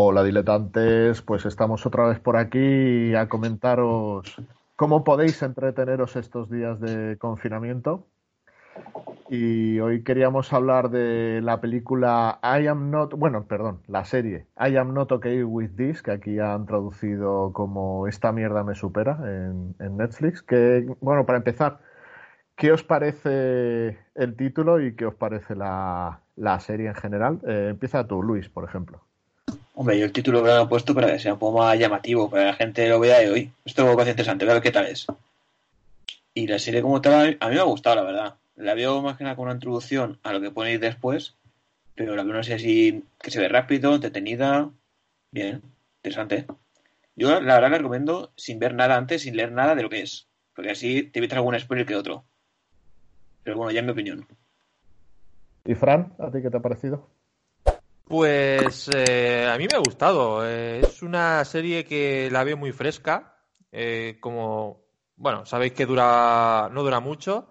Hola diletantes, pues estamos otra vez por aquí a comentaros cómo podéis entreteneros estos días de confinamiento. Y hoy queríamos hablar de la película I Am Not, bueno, perdón, la serie I Am Not Okay With This, que aquí han traducido como Esta mierda me supera en, Netflix. Que, bueno, para empezar, ¿qué os parece el título y qué os parece la, serie en general? Eh, empieza tú, Luis, por ejemplo. Hombre, yo el título lo he puesto para que sea un poco más llamativo, para que la gente lo vea de hoy. Esto es ser interesante, a ver qué tal es. Y la serie como tal, a mí me ha gustado, la verdad. La veo más que nada como una introducción a lo que pone ir después, pero la veo no sé así que se ve rápido, entretenida, bien, interesante. Yo la verdad la recomiendo sin ver nada antes, sin leer nada de lo que es, porque así te evitas algún spoiler que otro. Pero bueno, ya en mi opinión. ¿Y Fran, a ti qué te ha parecido? Pues eh, a mí me ha gustado. Eh, es una serie que la veo muy fresca. Eh, como, bueno, sabéis que dura, no dura mucho.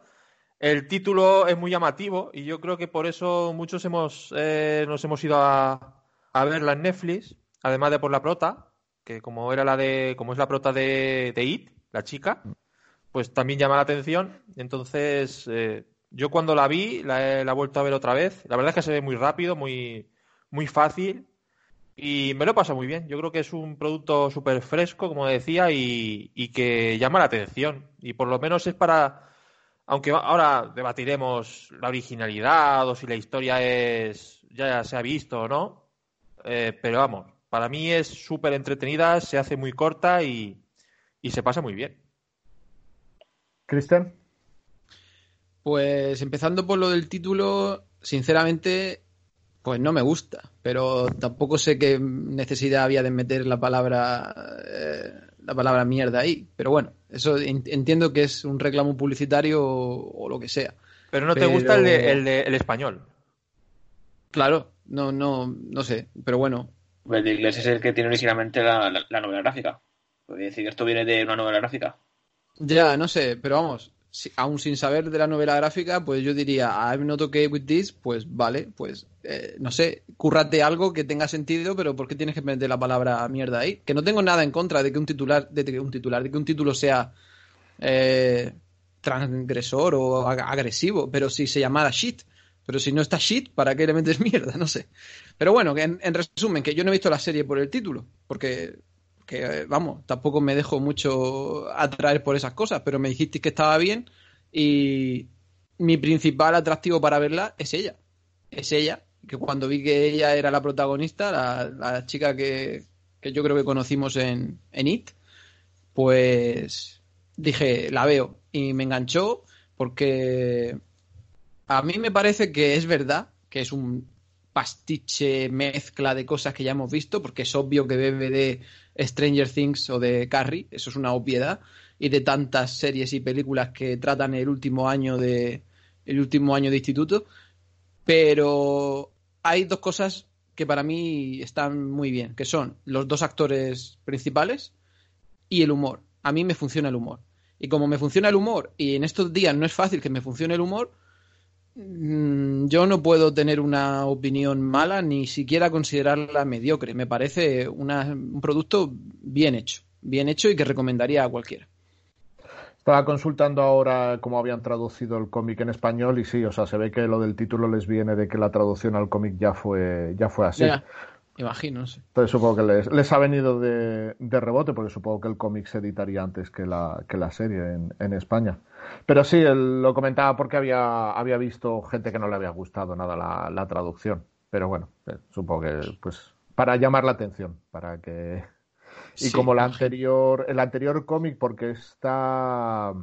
El título es muy llamativo y yo creo que por eso muchos hemos, nos hemos ido a, verla en Netflix, además de por la prota, que como era la de, como es la prota de, de It, la chica, pues también llama la atención. Entonces, yo cuando la vi, la, la he vuelto a ver otra vez. La verdad es que se ve muy rápido, muy muy fácil y me lo pasa muy bien. Yo creo que es un producto súper fresco, como decía, y, que llama la atención. Y por lo menos es para, aunque ahora debatiremos la originalidad o si la historia es ya se ha visto o no, eh, pero vamos, para mí es súper entretenida, se hace muy corta y, y se pasa muy bien. Cristian. Pues empezando por lo del título, sinceramente pues no me gusta, pero tampoco sé qué necesidad había de meter la palabra eh, la palabra mierda ahí. Pero bueno, eso entiendo que es un reclamo publicitario o, lo que sea. Pero no te gusta el, de, el, español. Claro, no, no, no sé, pero bueno. El de inglés es el que tiene originalmente la, novela gráfica. Podría decir que esto viene de una novela gráfica. Ya, no sé, pero vamos, aún sin saber de la novela gráfica, pues yo diría, I'm not okay with this, pues vale, pues eh, no sé, cúrrate algo que tenga sentido, pero ¿por qué tienes que meter la palabra mierda ahí? Que no tengo nada en contra de que un titular, de que un titular, de que un título sea eh, transgresor o agresivo, pero si se llamara shit. Pero si no está shit, ¿para qué le metes mierda? No sé. Pero bueno, que en resumen, que yo no he visto la serie por el título, porque que vamos, tampoco me dejo mucho atraer por esas cosas, pero me dijiste que estaba bien y mi principal atractivo para verla es ella. Es ella, que cuando vi que ella era la protagonista, la, chica que, yo creo que conocimos en, en It, pues dije, la veo y me enganchó porque a mí me parece que es verdad que es un pastiche, mezcla de cosas que ya hemos visto, porque es obvio que bebe de Stranger Things o de Carrie, eso es una obviedad, y de tantas series y películas que tratan el último año de el último año de instituto, pero hay dos cosas que para mí están muy bien, que son los dos actores principales y el humor. A mí me funciona el humor. Y como me funciona el humor, y en estos días no es fácil que me funcione el humor, yo no puedo tener una opinión mala ni siquiera considerarla mediocre. Me parece un producto bien hecho, bien hecho y que recomendaría a cualquiera. Estaba consultando ahora cómo habían traducido el cómic en español y sí, o sea, se ve que lo del título les viene de que la traducción al cómic ya fue, ya fue así. Imagino, sí. Entonces supongo que les, les ha venido de, rebote, porque supongo que el cómic se editaría antes que la, que la serie en, en España. Pero sí, él lo comentaba porque había, había visto gente que no le había gustado nada la, la traducción. Pero bueno, eh, supongo que pues para llamar la atención, para que... Y como la anterior, el anterior cómic, porque está...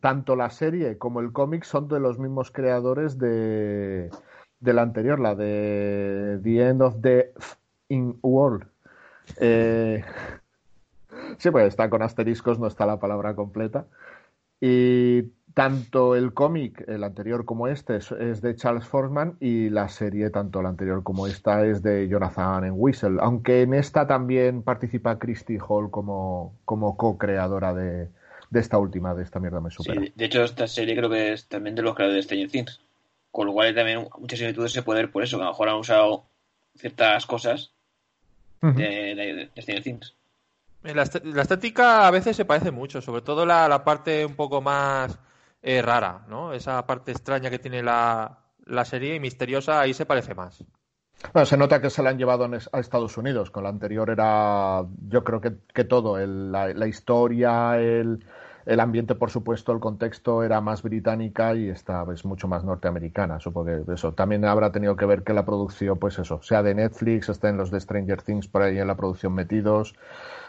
tanto la serie como el cómic son de los mismos creadores de de la anterior, la de The End of the in World. Eh, sí, pues está con asteriscos, no está la palabra completa. Y tanto el cómic, el anterior como este, es, de Charles Forsman y la serie, tanto la anterior como esta, es de Jonathan en Whistle. Aunque en esta también participa Christy Hall como, co-creadora de, esta última, de esta mierda me supera. de hecho, esta serie creo que es también de los creadores de Stranger Things. Con lo cual también muchas similitudes se puede ver por eso, que a lo mejor han usado ciertas cosas de, Stranger Things. La, estética a veces se parece mucho, sobre todo la, la parte un poco más eh, rara, ¿no? Esa parte extraña que tiene la, la serie y misteriosa, ahí se parece más. Bueno, se nota que se la han llevado a Estados Unidos. Con la anterior era, yo creo que, que todo, la, historia, el, el, ambiente, por supuesto, el contexto era más británica y esta es mucho más norteamericana. Supongo que eso también habrá tenido que ver que la producción, pues eso, sea de Netflix, estén los de Stranger Things por ahí en la producción metidos.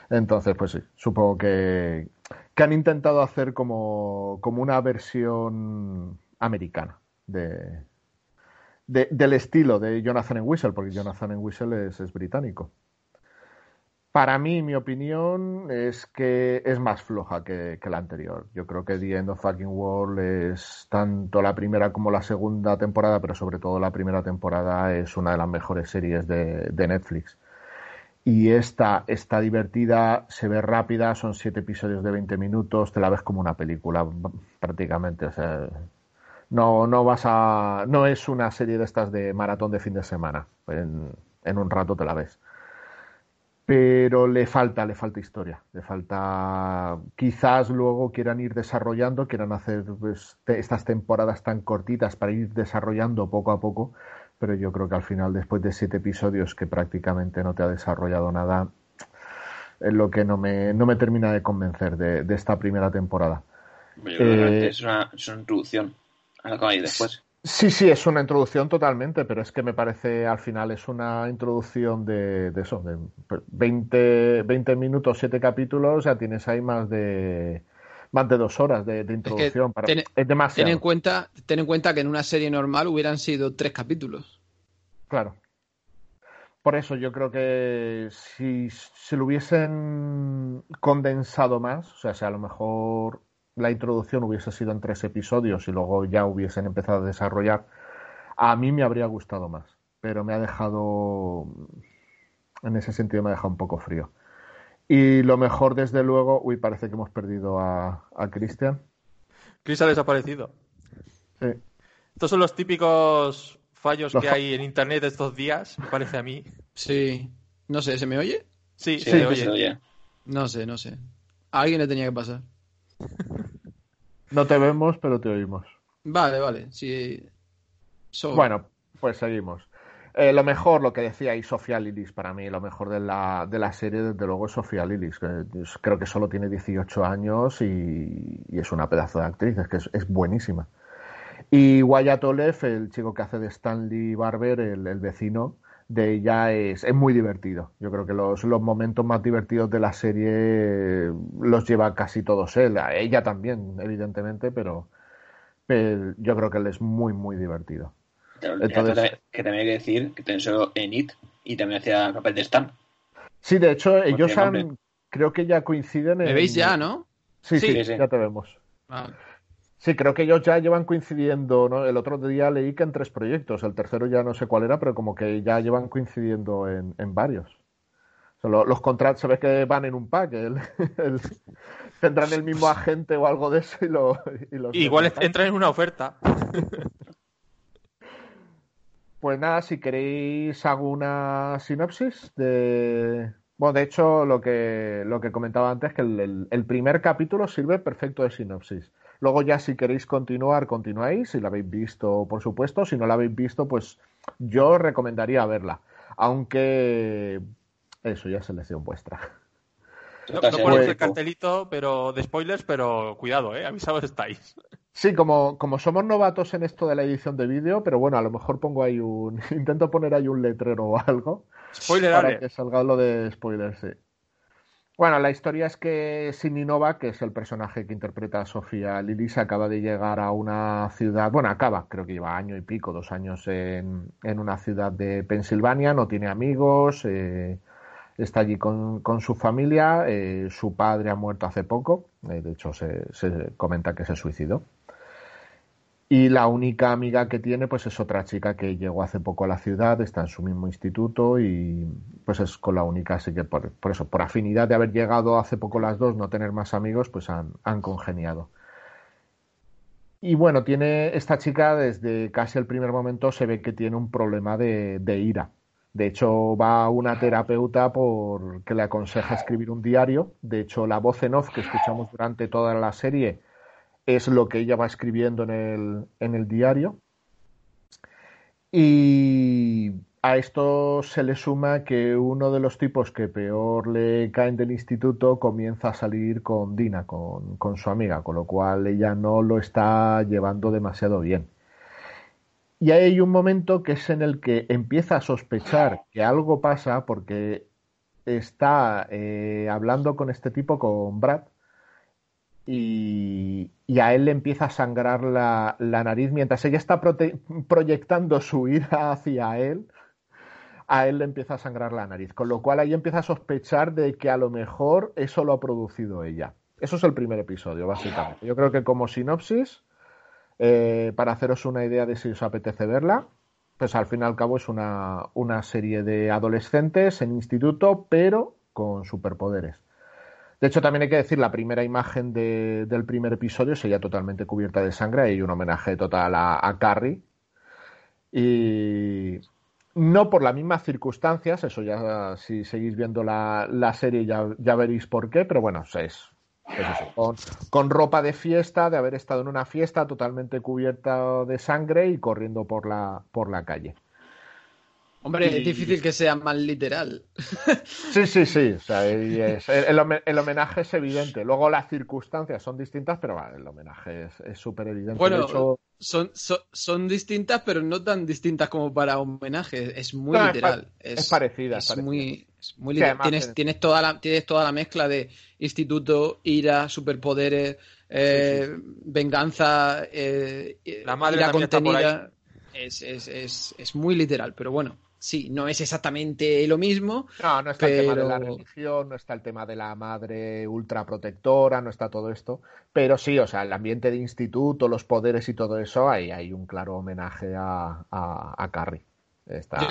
Entonces, pues sí, supongo que, que han intentado hacer como, como una versión americana de, del estilo de Jonathan Whistle, porque Jonathan Whistle es, es británico. Para mí, mi opinión es que es más floja que, la anterior. Yo creo que The End of Fucking World es tanto la primera como la segunda temporada, pero sobre todo la primera temporada es una de las mejores series de, Netflix. Y esta está divertida, se ve rápida, son siete episodios de 20 minutos, te la ves como una película prácticamente. O sea, no, no vas a. No es una serie de estas de maratón de fin de semana. En, en un rato te la ves. Pero le falta, le falta historia. Le falta. Quizás luego quieran ir desarrollando, quieran hacer pues, estas temporadas tan cortitas para ir desarrollando poco a poco. Pero yo creo que al final, después de siete episodios que prácticamente no te ha desarrollado nada, es lo que no me, no me termina de convencer de, de esta primera temporada. Eh, es, una, es una introducción después. Sí, sí, es una introducción totalmente, pero es que me parece al final es una introducción de, eso, de 20, 20 minutos, 7 capítulos, ya tienes ahí más de más de dos horas de, introducción. para... es demasiado. Ten en, cuenta, ten en cuenta que en una serie normal hubieran sido tres capítulos. Claro. Por eso yo creo que si se lo hubiesen condensado más, o sea, si a lo mejor la introducción hubiese sido en tres episodios y luego ya hubiesen empezado a desarrollar, a mí me habría gustado más. Pero me ha dejado, en ese sentido, me ha dejado un poco frío. Y lo mejor, desde luego, uy, parece que hemos perdido a, a Cristian. Chris ha desaparecido. Sí. Estos son los típicos fallos que hay en internet estos días, me parece a mí. Sí. No sé, ¿se me oye? Sí, se, oye. oye. No sé, no sé. A alguien le tenía que pasar. No te vemos, pero te oímos. Vale, vale. Sí. Bueno, pues seguimos. Eh, lo mejor, lo que decía ahí Sofía Lilis, para mí, lo mejor de la, de la serie, desde luego, es Sofía Lilis. creo que solo tiene 18 años y, es una pedazo de actriz, es que es, buenísima. Y Wyatt Oleff, el chico que hace de Stanley Barber, el vecino, de ella es, es muy divertido. Yo creo que los, los, momentos más divertidos de la serie los lleva casi todos él. ella también, evidentemente, pero, yo creo que él es muy, muy divertido. Entonces, que también hay que decir que pensó en It y también hacía el papel de Stan. Sí, de hecho, ellos han, creo que ya coinciden en... ¿Me veis ya, no? Sí, sí, ya te vemos. Ah. Sí, creo que ellos ya llevan coincidiendo, ¿no? El otro día leí que en tres proyectos, el tercero ya no sé cuál era, pero como que ya llevan coincidiendo en, varios. los contratos se ve que van en un pack, tendrán el mismo agente o algo de eso y, lo, Igual entran en una oferta. Pues nada, si queréis hago una sinopsis de... Bueno, de hecho, lo que, lo que comentaba antes, que el primer capítulo sirve perfecto de sinopsis. Luego ya si queréis continuar, continuáis, si la habéis visto, por supuesto. Si no la habéis visto, pues yo recomendaría verla. Aunque eso ya es elección vuestra. No, no el cartelito pero de spoilers, pero cuidado, eh, avisados estáis. Sí, como, como somos novatos en esto de la edición de vídeo, pero bueno, a lo mejor pongo ahí un. Intento poner ahí un letrero o algo. Spoiler, para que salga lo de spoilers, sí. Bueno, la historia es que Sininova, que es el personaje que interpreta a Sofía Lilis, acaba de llegar a una ciudad, bueno, acaba, creo que lleva año y pico, dos años en, en una ciudad de Pensilvania, no tiene amigos, eh, está allí con, con su familia, eh, su padre ha muerto hace poco, eh, de hecho se, se comenta que se suicidó. Y la única amiga que tiene, pues es otra chica que llegó hace poco a la ciudad, está en su mismo instituto y pues es con la única, así que por, eso, por afinidad de haber llegado hace poco las dos, no tener más amigos, pues han, congeniado. Y bueno, tiene esta chica desde casi el primer momento se ve que tiene un problema de, ira, De hecho, va a una terapeuta por que le aconseja escribir un diario. De hecho, la voz en off que escuchamos durante toda la serie es lo que ella va escribiendo en el, en el diario. Y a esto se le suma que uno de los tipos que peor le caen del instituto comienza a salir con Dina, con, con su amiga, con lo cual ella no lo está llevando demasiado bien. Y hay un momento que es en el que empieza a sospechar que algo pasa porque está eh, hablando con este tipo, con Brad, y, a él le empieza a sangrar la, nariz mientras ella está proyectando su ira hacia él. A él le empieza a sangrar la nariz, con lo cual ahí empieza a sospechar de que a lo mejor eso lo ha producido ella. Eso es el primer episodio, básicamente. Yo creo que como sinopsis, eh, para haceros una idea de si os apetece verla, pues al fin y al cabo es una, serie de adolescentes en instituto, pero con superpoderes. De hecho, también hay que decir, la primera imagen del primer episodio sería totalmente cubierta de sangre, hay un homenaje total a, Carrie. Y no por las mismas circunstancias, eso ya si seguís viendo la, serie ya, ya, veréis por qué, pero bueno, es, con, ropa de fiesta, de haber estado en una fiesta totalmente cubierta de sangre y corriendo por la, por la calle. Hombre, es difícil que sea más literal. Sí, sí, sí. el, homenaje es evidente. Luego las circunstancias son distintas, pero el homenaje es súper evidente. Bueno, son, son, distintas, pero no tan distintas como para homenaje. Es muy literal. Es, parecida. Es, muy, muy literal. Tienes, tienes, toda la, tienes toda la mezcla de instituto, ira, superpoderes, eh, venganza, eh, la madre ira contenida. Es, es, es, es muy literal, pero bueno sí, no es exactamente lo mismo. No, no está el tema de la religión, no está el tema de la madre ultraprotectora, no está todo esto. Pero sí, o sea, el ambiente de instituto, los poderes y todo eso, ahí hay un claro homenaje a, a, Carrie.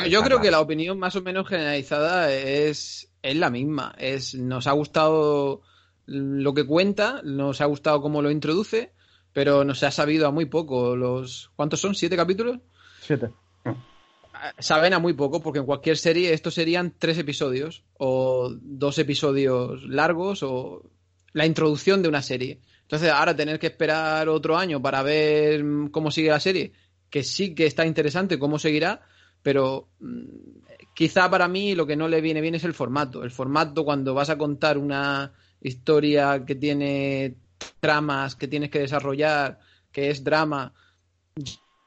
yo, creo que la opinión más o menos generalizada es, es la misma. Es, nos ha gustado lo que cuenta, nos ha gustado cómo lo introduce, pero nos ha sabido a muy poco. Los ¿Cuántos son? ¿Siete capítulos? Siete saben a muy poco, porque en cualquier serie estos serían tres episodios o dos episodios largos o la introducción de una serie. Entonces, ahora tener que esperar otro año para ver cómo sigue la serie, que sí que está interesante cómo seguirá, pero mm, quizá para mí lo que no le viene bien es el formato. El formato cuando vas a contar una historia que tiene tramas que tienes que desarrollar, que es drama.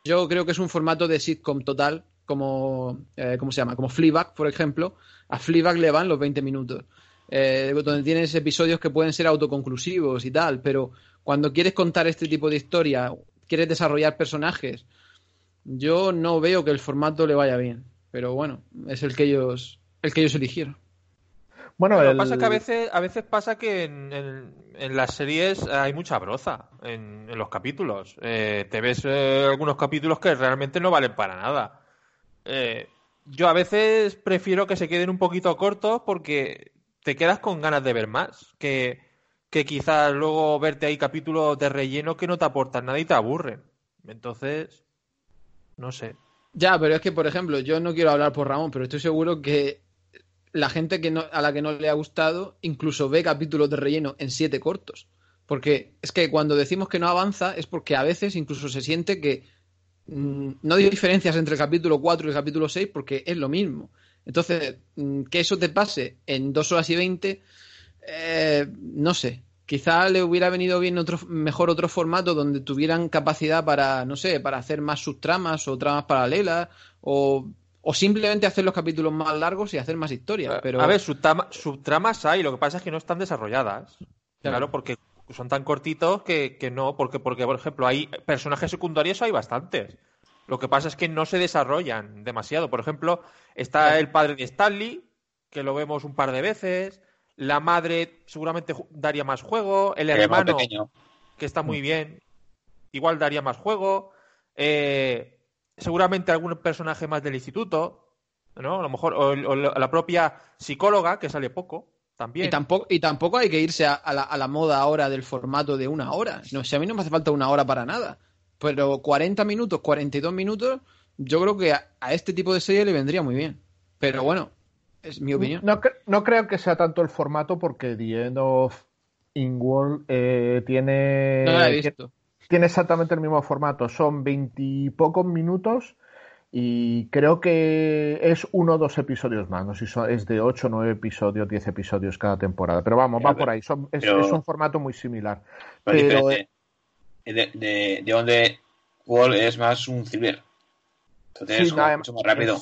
Yo creo que es un formato de sitcom total como, eh, ¿cómo se llama? Como Fleabag, por ejemplo, a Fleabag le van los 20 minutos. Eh, donde tienes episodios que pueden ser autoconclusivos y tal, pero cuando quieres contar este tipo de historia, quieres desarrollar personajes, yo no veo que el formato le vaya bien. Pero bueno, es el que ellos, el que ellos eligieron. Bueno, lo que pasa es que a veces, a veces pasa que en, las series hay mucha broza en, los capítulos. Eh, te ves algunos capítulos que realmente no valen para nada. Eh, yo a veces prefiero que se queden un poquito cortos porque te quedas con ganas de ver más. Que, que quizás luego verte ahí capítulos de relleno que no te aportan nada y te aburren. Entonces, no sé. Ya, pero es que, por ejemplo, yo no quiero hablar por Ramón, pero estoy seguro que la gente que no, a la que no le ha gustado incluso ve capítulos de relleno en siete cortos. Porque es que cuando decimos que no avanza es porque a veces incluso se siente que no hay diferencias entre el capítulo 4 y el capítulo 6 porque es lo mismo. Entonces, mm, que eso te pase en dos horas y 20, eh, no sé. Quizá le hubiera venido bien otro, mejor otro formato donde tuvieran capacidad para, no sé, para hacer más subtramas o tramas paralelas o, simplemente hacer los capítulos más largos y hacer más historia. Pero... A ver, subtramas hay, lo que pasa es que no están desarrolladas. Claro, porque son tan cortitos que, que, no, porque, porque, por ejemplo, hay personajes secundarios, hay bastantes. Lo que pasa es que no se desarrollan demasiado. Por ejemplo, está el padre de Stanley, que lo vemos un par de veces. La madre seguramente daría más juego. El hermano, que está muy mm. bien, igual daría más juego. Eh, seguramente algún personaje más del instituto, ¿no? A lo mejor, o la propia psicóloga, que sale poco. Y tampoco, y tampoco hay que irse a, la, moda ahora del formato de una hora. No, si a mí no me hace falta una hora para nada. Pero 40 minutos, 42 minutos, yo creo que a, este tipo de serie le vendría muy bien. Pero bueno, es mi opinión. No, no creo que sea tanto el formato porque The End of In World eh, tiene. No la he visto. Tiene exactamente el mismo formato. Son veintipocos minutos y creo que es uno o dos episodios más. No sé si es de ocho, nueve episodios, diez episodios cada temporada. Pero vamos, va por ahí. es, un formato muy similar. Pero, de, de, donde Wall es más un ciber. Entonces es mucho más rápido.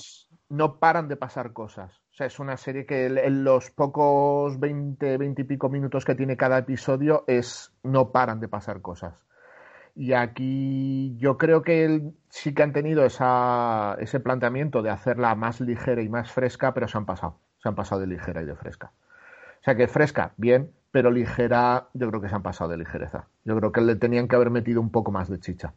no paran de pasar cosas. O sea, es una serie que en los pocos 20, 20 y pico minutos que tiene cada episodio es no paran de pasar cosas. Y aquí yo creo que sí que han tenido ese planteamiento de hacerla más ligera y más fresca, pero se han pasado. Se han pasado de ligera y de fresca. O sea que fresca, bien, pero ligera, yo creo que se han pasado de ligereza. Yo creo que le tenían que haber metido un poco más de chicha.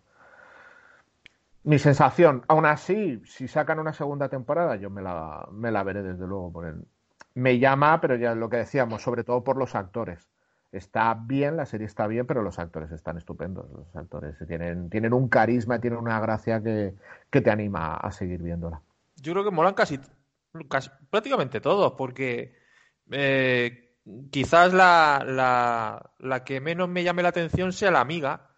Mi sensación, aún así, si sacan una segunda temporada, yo me la, me la veré desde luego. Por el... Me llama, pero ya lo que decíamos, sobre todo por los actores está bien, la serie está bien, pero los actores están estupendos. Los actores tienen, tienen un carisma, tienen una gracia que, te anima a seguir viéndola. Yo creo que molan casi, prácticamente todos, porque eh, quizás la, la, la, que menos me llame la atención sea la amiga,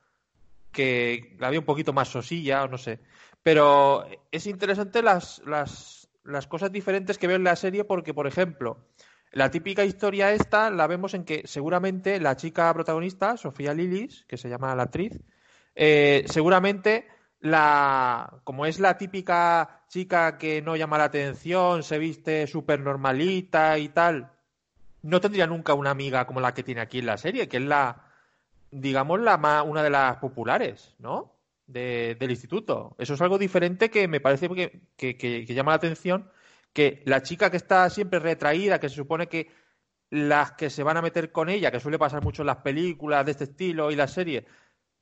que la veo un poquito más sosilla, o no sé. Pero es interesante las, las, las cosas diferentes que veo en la serie, porque, por ejemplo, la típica historia esta la vemos en que seguramente la chica protagonista, Sofía Lilis, que se llama la actriz, eh, seguramente la, como es la típica chica que no llama la atención, se viste súper normalita y tal, no tendría nunca una amiga como la que tiene aquí en la serie, que es la, digamos, la una de las populares, ¿no? del instituto. Eso es algo diferente que me parece que llama la atención que la chica que está siempre retraída, que se supone que las que se van a meter con ella, que suele pasar mucho en las películas de este estilo y las series,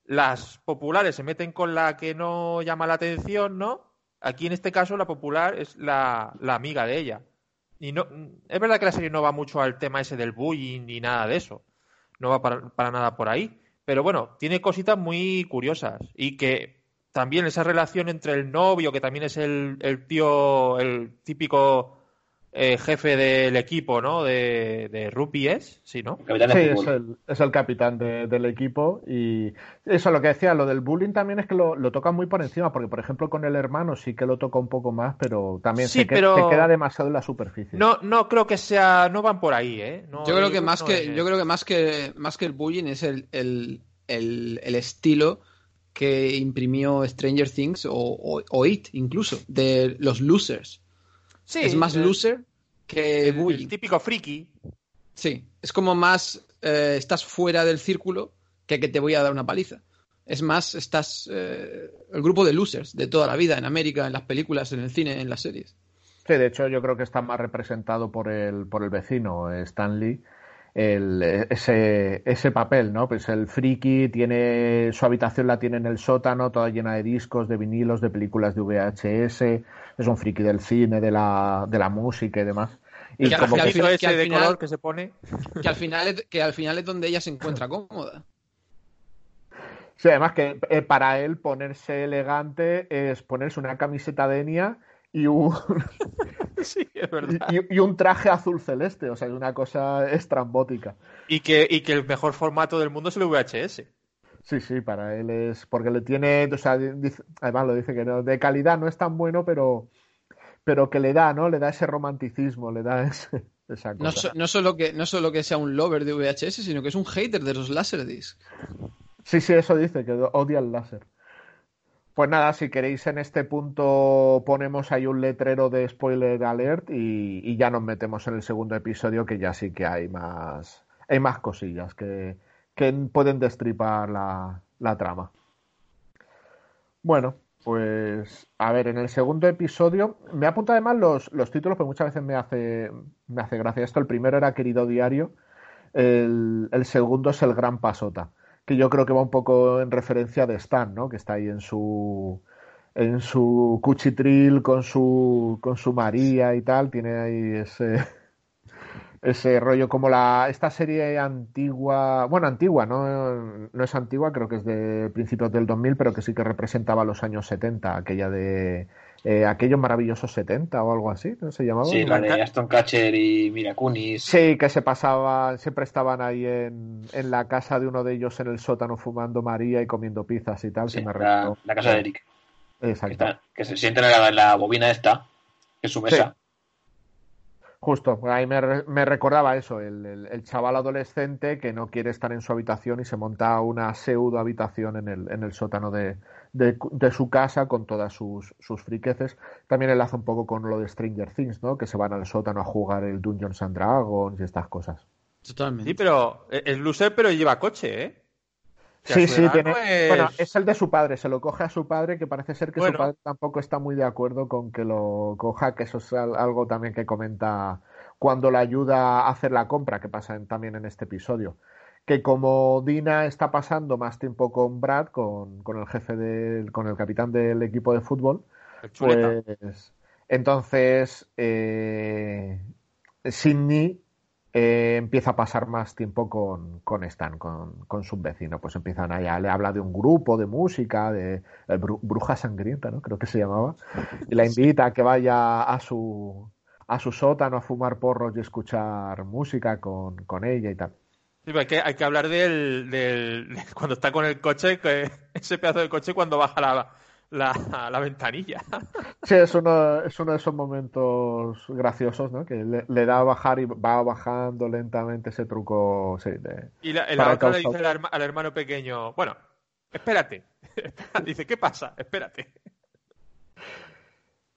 las populares se meten con la que no llama la atención, ¿no? Aquí en este caso la popular es la, amiga de ella. Y no, es verdad que la serie no va mucho al tema ese del bullying ni nada de eso. No va para nada por ahí. Pero bueno, tiene cositas muy curiosas y que también esa relación entre el novio, que también es el, el tío, el típico eh, jefe del equipo, ¿no? De, de es, sí, ¿no? sí, es el, es el, capitán del equipo y eso lo que decía, lo del bullying también es que lo, lo toca muy por encima, porque por ejemplo con el hermano sí que lo toca un poco más, pero también se, queda demasiado en la superficie. No, no creo que sea, no van por ahí, ¿eh? yo creo que más que, yo creo que más que más que el bullying es el, el, el estilo que imprimió Stranger Things o, It incluso, de los losers. Sí, es más loser que el, típico friki. Sí, es como más eh, estás fuera del círculo que que te voy a dar una paliza. Es más, estás eh, el grupo de losers de toda la vida en América, en las películas, en el cine, en las series. Sí, de hecho yo creo que está más representado por el, por el vecino Stan Lee el, ese, ese papel, ¿no? Pues el friki tiene su habitación la tiene en el sótano, toda llena de discos, de vinilos, de películas de VHS, es un friki del cine, de la, de la música y demás. Y que como al, final, ese de color que se pone. Que al, final es, que al final es donde ella se encuentra cómoda. Sí, además que eh, para él ponerse elegante es ponerse una camiseta de Enya y un, Y, un traje azul celeste, o sea, es una cosa estrambótica. Y que, y que el mejor formato del mundo es el VHS. Sí, sí, para él es. Porque le tiene. O sea, además lo dice que no, de calidad no es tan bueno, pero. Pero que le da, ¿no? Le da ese romanticismo, le da ese, esa cosa. No, solo que, no solo que sea un lover de VHS, sino que es un hater de los Laserdisc. Sí, sí, eso dice, que odia el láser. Pues nada, si queréis en este punto ponemos ahí un letrero de spoiler alert y, ya nos metemos en el segundo episodio que ya sí que hay más, hay más cosillas que, pueden destripar la, trama. Bueno, pues a ver, en el segundo episodio me apunta además los, los títulos, pero muchas veces me hace, me hace gracia esto. El primero era Querido Diario, el, el segundo es El Gran Pasota que yo creo que va un poco en referencia de Stan, ¿no? Que está ahí en su en su cuchitril con su con su María y tal, tiene ahí ese ese rollo como la esta serie antigua, bueno, antigua, no no es antigua, creo que es de principios del 2000, pero que sí que representaba los años 70, aquella de eh, aquellos maravillosos 70 o algo así, ¿no se llamaba? Sí, la de Aston Catcher y Mira Kunis. Sí, que se pasaban, siempre estaban ahí en, en, la casa de uno de ellos en el sótano fumando María y comiendo pizzas y tal. Sí, se me la, la, casa de Eric. Exacto. Que, está, que se sienten en la, la, bobina esta, que es su mesa. Sí. Justo, ahí me, me recordaba eso, el, el, el, chaval adolescente que no quiere estar en su habitación y se monta una pseudo habitación en el, en el sótano de, de, de, su casa con todas sus, sus friqueces. También enlaza un poco con lo de Stranger Things, ¿no? Que se van al sótano a jugar el Dungeons and Dragons y estas cosas. Totalmente. Sí, pero es loser, pero lleva coche, ¿eh? Sí, sí, tiene... es... Bueno, es el de su padre, se lo coge a su padre, que parece ser que bueno. su padre tampoco está muy de acuerdo con que lo coja, que eso es algo también que comenta cuando le ayuda a hacer la compra, que pasa en, también en este episodio. Que como Dina está pasando más tiempo con Brad, con, con el jefe del, con el capitán del equipo de fútbol, pues entonces eh, Sidney eh, empieza a pasar más tiempo con, con Stan, con, con, su vecino. Pues empiezan allá, le habla de un grupo de música, de, de Bruja Sangrienta, ¿no? Creo que se llamaba. Y la invita a que vaya a su, a su sótano a fumar porros y escuchar música con, con ella y tal. Sí, hay, que, hay que hablar del, del, cuando está con el coche, que, ese pedazo del coche cuando baja la, la, la, ventanilla. Sí, es uno, es uno de esos momentos graciosos, ¿no? Que le, le, da a bajar y va bajando lentamente ese truco. Sí, de, y la, la otra le dice al, al, hermano pequeño, bueno, espérate. dice, ¿qué pasa? Espérate.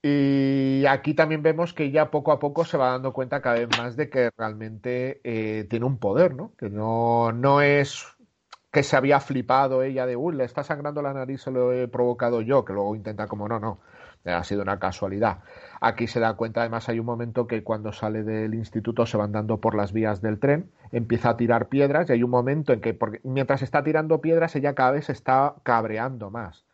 Y aquí también vemos que ella poco a poco se va dando cuenta cada vez más de que realmente eh, tiene un poder, ¿no? Que no, no es que se había flipado ella de, uy, le está sangrando la nariz, se lo he provocado yo, que luego intenta como, no, no, ha sido una casualidad. Aquí se da cuenta, además hay un momento que cuando sale del instituto se van dando por las vías del tren, empieza a tirar piedras y hay un momento en que, porque, mientras está tirando piedras, ella cada vez se está cabreando más.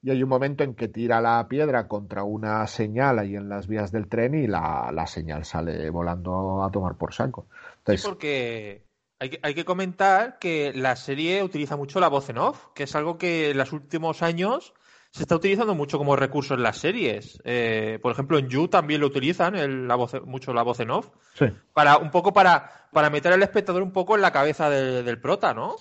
Y hay un momento en que tira la piedra contra una señal ahí en las vías del tren y la, la señal sale volando a tomar por saco. Entonces, sí, porque hay que, hay que, comentar que la serie utiliza mucho la voz en off, que es algo que en los últimos años se está utilizando mucho como recurso en las series. Eh, por ejemplo, en You también lo utilizan el, la voz, mucho la voz en off. Sí. Para, un poco para, para meter al espectador un poco en la cabeza de, del prota, ¿no?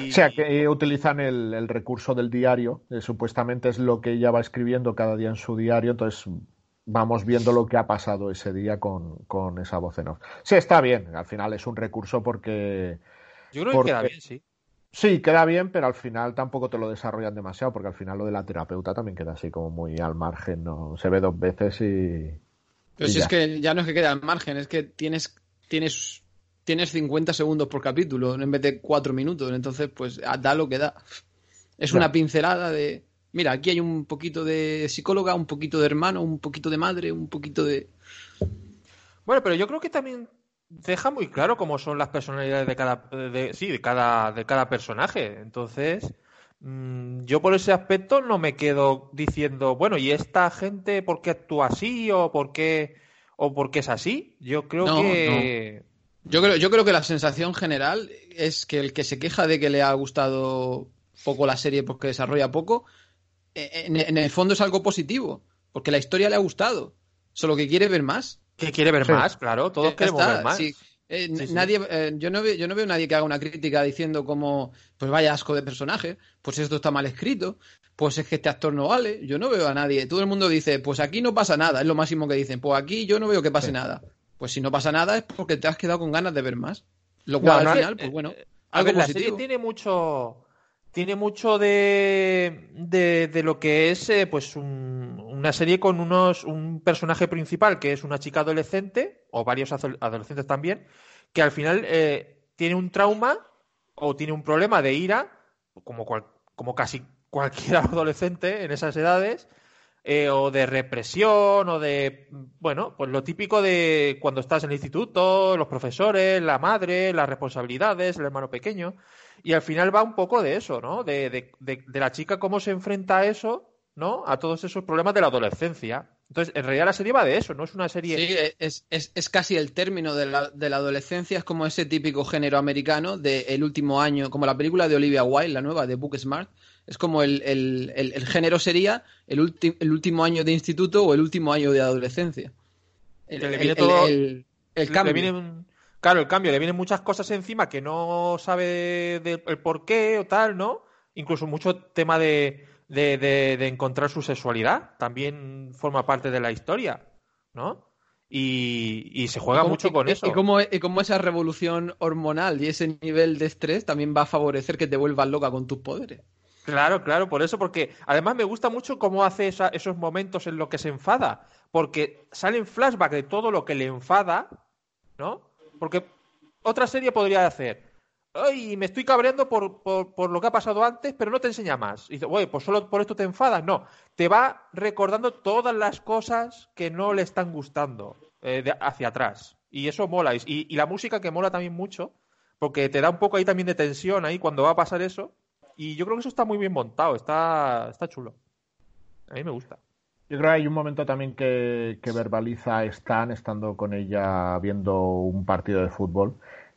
Y... O sea, que utilizan el, el recurso del diario, eh, supuestamente es lo que ella va escribiendo cada día en su diario, entonces vamos viendo lo que ha pasado ese día con, con esa voz en off. Sí, está bien, al final es un recurso porque... Yo creo porque... que queda bien, sí. Sí, queda bien, pero al final tampoco te lo desarrollan demasiado, porque al final lo de la terapeuta también queda así como muy al margen, ¿no? Se ve dos veces y... Pero y si ya. es que ya no es que quede al margen, es que tienes, tienes tienes 50 segundos por capítulo en vez de 4 minutos. Entonces, pues da lo que da. Es una pincelada de. Mira, aquí hay un poquito de psicóloga, un poquito de hermano, un poquito de madre, un poquito de. Bueno, pero yo creo que también deja muy claro cómo son las personalidades de cada. De, sí, de cada, de cada personaje. Entonces. Mmm, yo por ese aspecto no me quedo diciendo, bueno, ¿y esta gente por qué actúa así o por qué, o por qué es así? Yo creo no, que. No. Yo creo, yo creo que la sensación general es que el que se queja de que le ha gustado poco la serie porque desarrolla poco, en, en el fondo es algo positivo, porque la historia le ha gustado, solo que quiere ver más. Que quiere ver sí. más, claro, todos Eh, queremos está, ver más. sí. Eh, Sí, sí. nadie, eh, yo, no veo, yo no veo nadie que haga una crítica diciendo como, pues vaya asco de personaje, pues esto está mal escrito, pues es que este actor no vale. Yo no veo a nadie. Todo el mundo dice, pues aquí no pasa nada, es lo máximo que dicen. Pues aquí yo no veo que pase Sí. nada. Pues si no pasa nada es porque te has quedado con ganas de ver más. Lo cual No, al final, pues bueno, A algo ver, la serie tiene mucho. Tiene mucho de, de, lo que es eh, pues un- una serie con unos un personaje principal que es una chica adolescente o varios adolescentes también que al final eh, tiene un trauma o tiene un problema de ira como cual- como casi cualquier adolescente en esas edades eh, o de represión o de bueno pues lo típico de cuando estás en el instituto los profesores la madre las responsabilidades el hermano pequeño y al final va un poco de eso, ¿no? De, de, de, de, la chica cómo se enfrenta a eso, ¿no? A todos esos problemas de la adolescencia. Entonces, en realidad la serie va de eso, no es una serie... Sí, es, es, es casi el término de la, de la, adolescencia, es como ese típico género americano del último año, como la película de Olivia Wilde, la nueva, de Book Smart, Es como el, el, el, género sería el, el último año de instituto o el último año de adolescencia. El, cambio. claro, el cambio. Le vienen muchas cosas encima que no sabe del por qué o tal, ¿no? Incluso mucho tema de, de, de, encontrar su sexualidad. También forma parte de la historia, ¿no? Y, se juega mucho con eso. Y como, esa revolución hormonal y ese nivel de estrés también va a favorecer que te vuelvas loca con tus poderes. Claro, claro, por eso, porque además me gusta mucho cómo hace esos momentos en los que se enfada, porque salen flashbacks de todo lo que le enfada, ¿no? Porque otra serie podría hacer, ay, me estoy cabreando por, por, lo que ha pasado antes, pero no te enseña más. Y dice, güey, pues solo por esto te enfadas. No, te va recordando todas las cosas que no le están gustando eh, hacia atrás. Y eso mola. Y, y, la música que mola también mucho, porque te da un poco ahí también de tensión ahí cuando va a pasar eso. Y yo creo que eso está muy bien montado, está, está chulo. A mí me gusta. Yo creo que hay un momento también que, verbaliza Stan estando con ella viendo un partido de fútbol.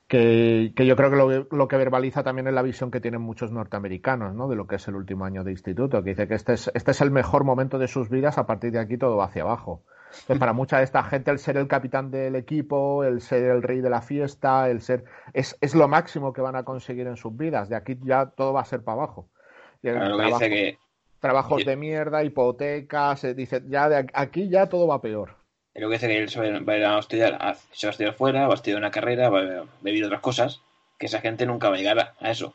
Que, que, yo creo que lo, lo, que verbaliza también es la visión que tienen muchos norteamericanos, ¿no? De lo que es el último año de instituto, que dice que este es, este es el mejor momento de sus vidas, a partir de aquí todo va hacia abajo. Entonces, para mucha de esta gente, el ser el capitán del equipo, el ser el rey de la fiesta, el ser. Es, es lo máximo que van a conseguir en sus vidas. De aquí ya todo va a ser para abajo. Trabajos de mierda, hipotecas, dice, ya de aquí ya todo va peor. Lo que dice que él va a ir a estudiar, se va a estudiar fuera, va a estudiar una carrera, va a vivir otras cosas, que esa gente nunca va a llegar a eso.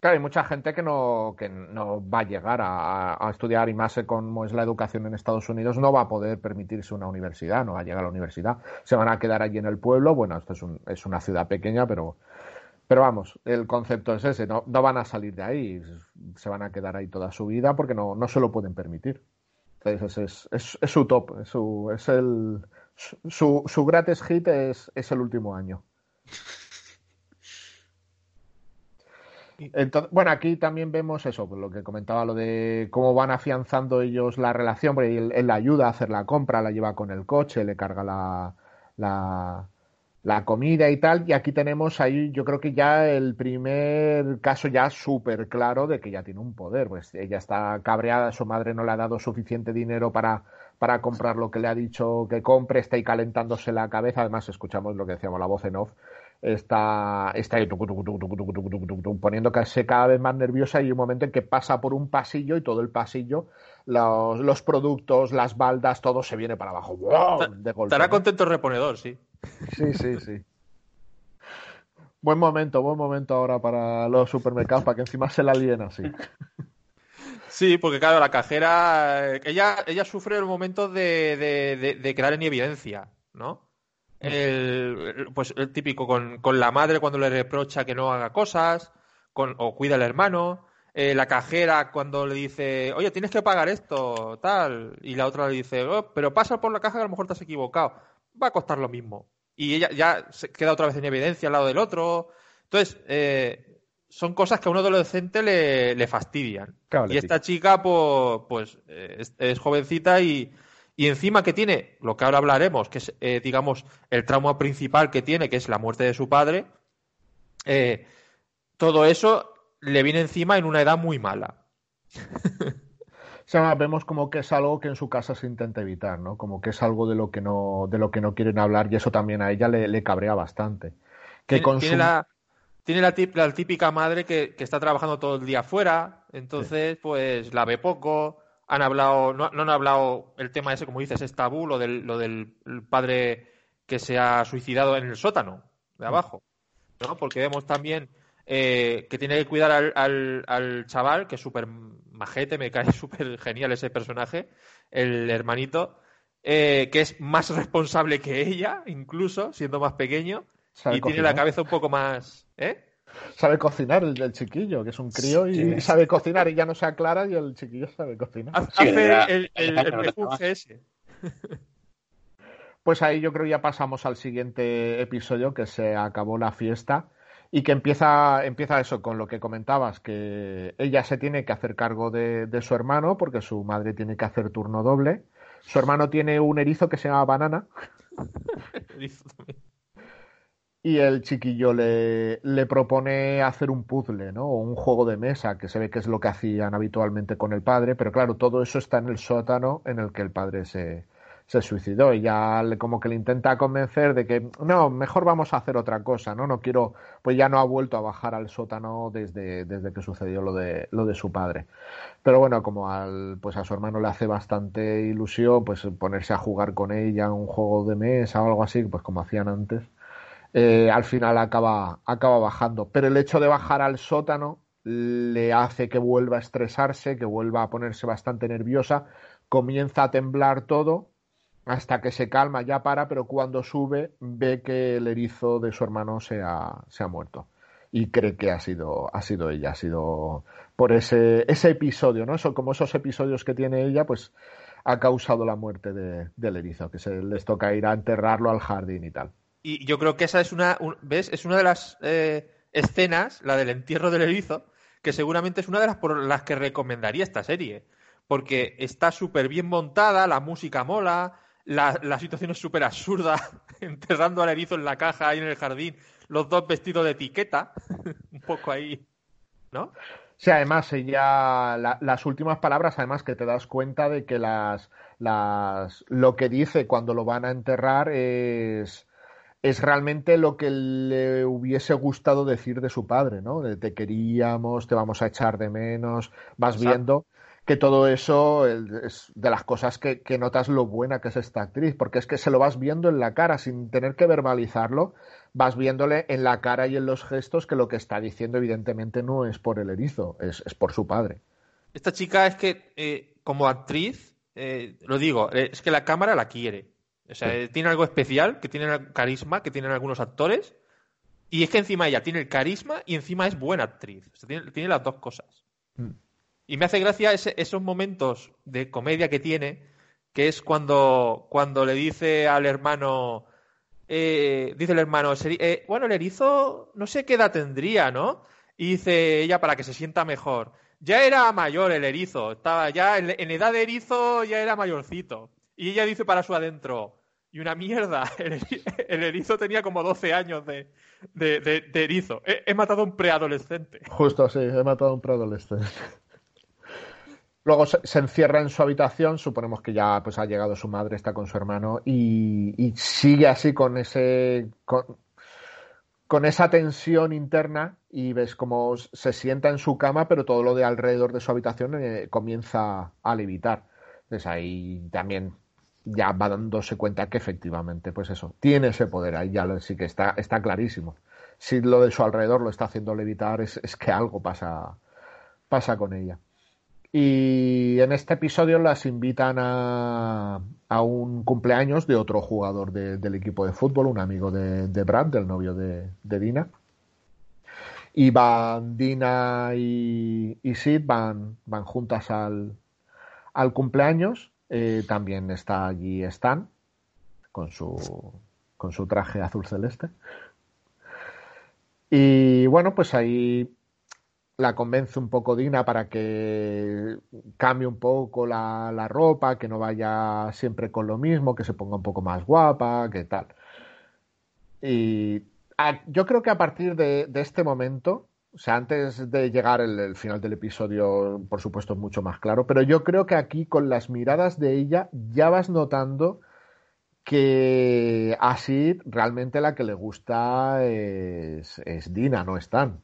Claro, hay mucha gente que no, que no va a llegar a, estudiar y más como es la educación en Estados Unidos, no va a poder permitirse una universidad, no va a llegar a la universidad. Se van a quedar allí en el pueblo. Bueno, esto es, es una ciudad pequeña, pero, pero vamos, el concepto es ese, no, no van a salir de ahí, se van a quedar ahí toda su vida porque no, no se lo pueden permitir. Entonces es, es, su top, es, su, es el, su, su gratis hit es, es el último año. Bueno, aquí también vemos eso, pues lo que comentaba, lo de cómo van afianzando ellos la relación, porque él, la ayuda a hacer la compra, la lleva con el coche, le carga la, la, comida y tal, y aquí tenemos ahí, yo creo que ya el primer caso ya súper claro de que ya tiene un poder, pues ella está cabreada, su madre no le ha dado suficiente dinero para, para comprar lo que le ha dicho que compre, está ahí calentándose la cabeza, además escuchamos lo que decíamos, la voz en off, está, está ahí poniéndose cada vez más nerviosa y hay un momento en que pasa por un pasillo y todo el pasillo, los, los productos, las baldas, todo se viene para abajo. De golpe, Estará contento el reponedor, sí. Sí, sí, sí. Buen momento, buen momento ahora para los supermercados, para que encima se la líen así. Sí, porque claro, la cajera, ella, ella sufre el momento de, de, de quedar en evidencia, ¿no? El, pues el típico con, con, la madre cuando le reprocha que no haga cosas, con, o cuida al hermano, eh, la cajera cuando le dice, oye, tienes que pagar esto, tal, y la otra le dice, oh, pero pasa por la caja que a lo mejor te has equivocado, va a costar lo mismo. Y ella ya se queda otra vez en evidencia al lado del otro. Entonces, eh, son cosas que a un adolescente le, le fastidian. y esta chica, pues, pues es jovencita y, y encima que tiene, lo que ahora hablaremos, que es, eh, digamos, el trauma principal que tiene, que es la muerte de su padre, eh, todo eso le viene encima en una edad muy mala. O sea, vemos como que es algo que en su casa se intenta evitar, ¿no? Como que es algo de lo que no, de lo que no quieren hablar y eso también a ella le, cabrea bastante. Que tiene, la, tiene la, típica madre que, que, está trabajando todo el día afuera, entonces pues la ve poco, han hablado, no, no, han hablado el tema ese, como dices, es tabú, lo del, lo del padre que se ha suicidado en el sótano de mm. abajo, ¿no? Porque vemos también eh, que tiene que cuidar al, al, al chaval, que es súper majete, me cae súper genial ese personaje, el hermanito, eh, que es más responsable que ella, incluso, siendo más pequeño, y tiene la cabeza un poco más... ¿eh? Sabe cocinar el, chiquillo, que es un crío y sabe cocinar y ya no se aclara y el chiquillo sabe cocinar. Hace el, el, ese. Pues ahí yo creo ya pasamos al siguiente episodio que se acabó la fiesta y que empieza, empieza eso con lo que comentabas, que ella se tiene que hacer cargo de, de su hermano porque su madre tiene que hacer turno doble. Su hermano tiene un erizo que se llama Banana. y el chiquillo le, propone hacer un puzzle, ¿no? O un juego de mesa, que se ve que es lo que hacían habitualmente con el padre, pero claro, todo eso está en el sótano en el que el padre se, se suicidó y ya le, como que le intenta convencer de que no, mejor vamos a hacer otra cosa, ¿no? No quiero, pues ya no ha vuelto a bajar al sótano desde, desde que sucedió lo de, lo de su padre. Pero bueno, como al, pues a su hermano le hace bastante ilusión, pues ponerse a jugar con ella un juego de mesa o algo así, pues como hacían antes, eh, al final acaba, acaba bajando. Pero el hecho de bajar al sótano le hace que vuelva a estresarse, que vuelva a ponerse bastante nerviosa, comienza a temblar todo hasta que se calma, ya para, pero cuando sube ve que el erizo de su hermano se ha, se ha muerto. Y cree que ha sido, ha sido ella, ha sido por ese, ese episodio, ¿no? Eso, como esos episodios que tiene ella, pues ha causado la muerte de, del erizo, que se les toca ir a enterrarlo al jardín y tal. Y yo creo que esa es una, ¿ves? Es una de las eh, escenas, la del entierro del erizo, que seguramente es una de las por las que recomendaría esta serie. Porque está súper bien montada, la música mola, la, situación es súper absurda, enterrando al erizo en la caja ahí en el jardín, los dos vestidos de etiqueta, un poco ahí, ¿no? Sí, además, ella, las últimas palabras, además que te das cuenta de que las, las, lo que dice cuando lo van a enterrar es, es realmente lo que le hubiese gustado decir de su padre, ¿no? De te queríamos, te vamos a echar de menos, vas viendo que todo eso es de las cosas que, notas lo buena que es esta actriz, porque es que se lo vas viendo en la cara sin tener que verbalizarlo, vas viéndole en la cara y en los gestos que lo que está diciendo evidentemente no es por el erizo, es, por su padre. Esta chica es que eh, como actriz, eh, lo digo, eh, es que la cámara la quiere. O sea, tiene algo especial, que tiene carisma, que tienen algunos actores, y es que encima ella tiene el carisma y encima es buena actriz. O sea, tiene, las dos cosas. Mm. Y me hace gracia esos momentos de comedia que tiene, que es cuando, cuando le dice al hermano, eh, dice el hermano, eh, bueno, el erizo no sé qué edad tendría, ¿no? Y dice ella para que se sienta mejor. Ya era mayor el erizo, estaba ya en, edad de erizo ya era mayorcito. Y ella dice para su adentro, y una mierda, el, erizo tenía como 12 años de, erizo. He, matado a un preadolescente. Justo, sí, he matado a un preadolescente. Luego se, encierra en su habitación, suponemos que ya pues ha llegado su madre, está con su hermano y, sigue así con ese con, esa tensión interna y ves cómo se sienta en su cama, pero todo lo de alrededor de su habitación eh, comienza a levitar. Entonces ahí también ya va dándose cuenta que efectivamente, pues eso, tiene ese poder, ahí ya sí que está, está clarísimo. Si lo de su alrededor lo está haciendo levitar, es, es que algo pasa, pasa con ella. Y en este episodio las invitan a, un cumpleaños de otro jugador del equipo de fútbol, un amigo de, de Brad, novio de, Dina. Y van Dina y, Sid, van, van juntas al, al cumpleaños. Eh, también está allí Stan con su, con su traje azul celeste. Y bueno, pues ahí la convence un poco Dina para que cambie un poco la, ropa, que no vaya siempre con lo mismo, que se ponga un poco más guapa, que tal. Y yo creo que a partir de, este momento, o sea, antes de llegar el, final del episodio, por supuesto, es mucho más claro, pero yo creo que aquí con las miradas de ella ya vas notando que así realmente la que le gusta es, es Dina, no Stan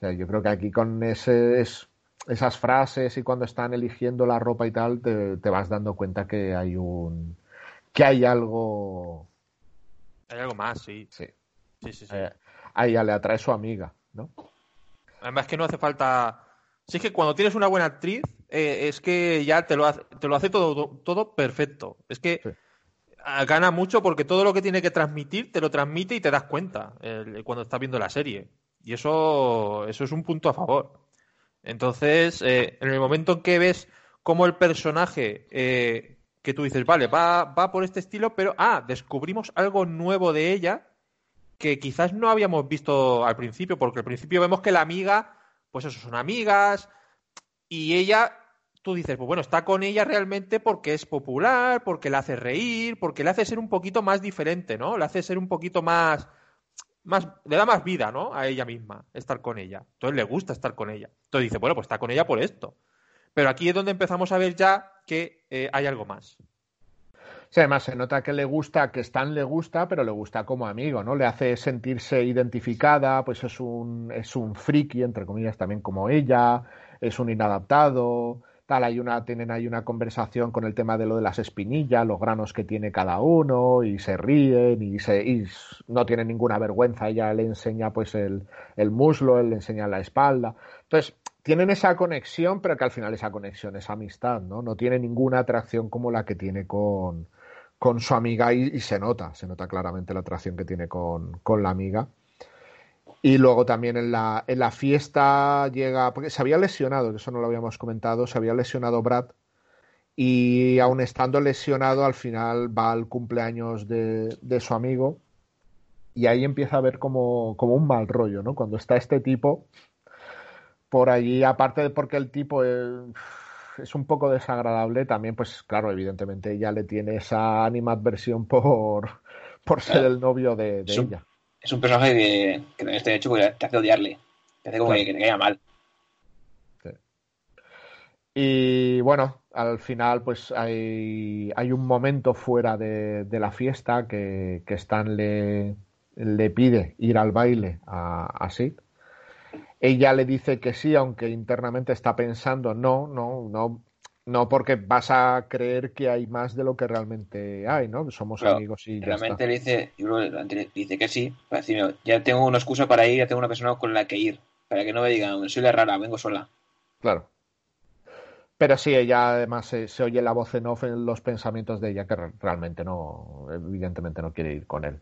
yo creo que aquí con ese, esas frases y cuando están eligiendo la ropa y tal, te, vas dando cuenta que hay un. que hay algo. Hay algo más, sí. Sí. Sí, sí, eh, a ella le atrae su amiga, ¿no? Además que no hace falta. Si es que cuando tienes una buena actriz, eh, es que ya te lo hace, te lo hace todo, todo perfecto. Es que gana mucho porque todo lo que tiene que transmitir te lo transmite y te das cuenta cuando estás viendo la serie. Y eso, eso es un punto a favor. Entonces, eh, en el momento en que ves cómo el personaje eh, que tú dices, vale, va, va por este estilo, pero, ah, descubrimos algo nuevo de ella que quizás no habíamos visto al principio, porque al principio vemos que la amiga, pues eso, son amigas, y ella, tú dices, pues bueno, está con ella realmente porque es popular, porque la hace reír, porque le hace ser un poquito más diferente, ¿no? Le hace ser un poquito más más, le da más vida, ¿no? A ella misma, estar con ella. Entonces le gusta estar con ella. Entonces dice, bueno, pues está con ella por esto. Pero aquí es donde empezamos a ver ya que eh, hay algo más. Sí, además se nota que le gusta, que Stan le gusta, pero le gusta como amigo, ¿no? Le hace sentirse identificada, pues es un, es un friki, entre comillas, también como ella, es un inadaptado, tal, hay una, tienen ahí una conversación con el tema de lo de las espinillas, los granos que tiene cada uno, y se ríen, y, se, y no tiene ninguna vergüenza, ella le enseña pues el, el muslo, él le enseña la espalda. Entonces, tienen esa conexión, pero que al final esa conexión es amistad, ¿no? No tiene ninguna atracción como la que tiene con, con su amiga y, se nota, se nota claramente la atracción que tiene con, con la amiga. Y luego también en la, en la fiesta llega, porque se había lesionado, que eso no lo habíamos comentado, se había lesionado Brad y aun estando lesionado al final va al cumpleaños de, de su amigo y ahí empieza a ver como, como un mal rollo, ¿no? Cuando está este tipo por allí, aparte de porque el tipo es, es, un poco desagradable, también, pues claro, evidentemente ella le tiene esa animadversión por, por ser el novio de, de es un, ella. Es un personaje que, que también está hecho porque te hace odiarle, te hace como claro. que, que, te caiga mal. Sí. Y bueno, al final, pues hay, hay un momento fuera de, de la fiesta que, que Stan le, le, pide ir al baile a, a Sid ella le dice que sí, aunque internamente está pensando no, no, no, no porque vas a creer que hay más de lo que realmente hay, ¿no? Somos claro, amigos y realmente le dice, dice que sí, para decir, ya tengo una excusa para ir, ya tengo una persona con la que ir, para que no me digan, soy la rara, vengo sola. Claro. Pero sí, ella además se, se, oye la voz en off en los pensamientos de ella que realmente no, evidentemente no quiere ir con él.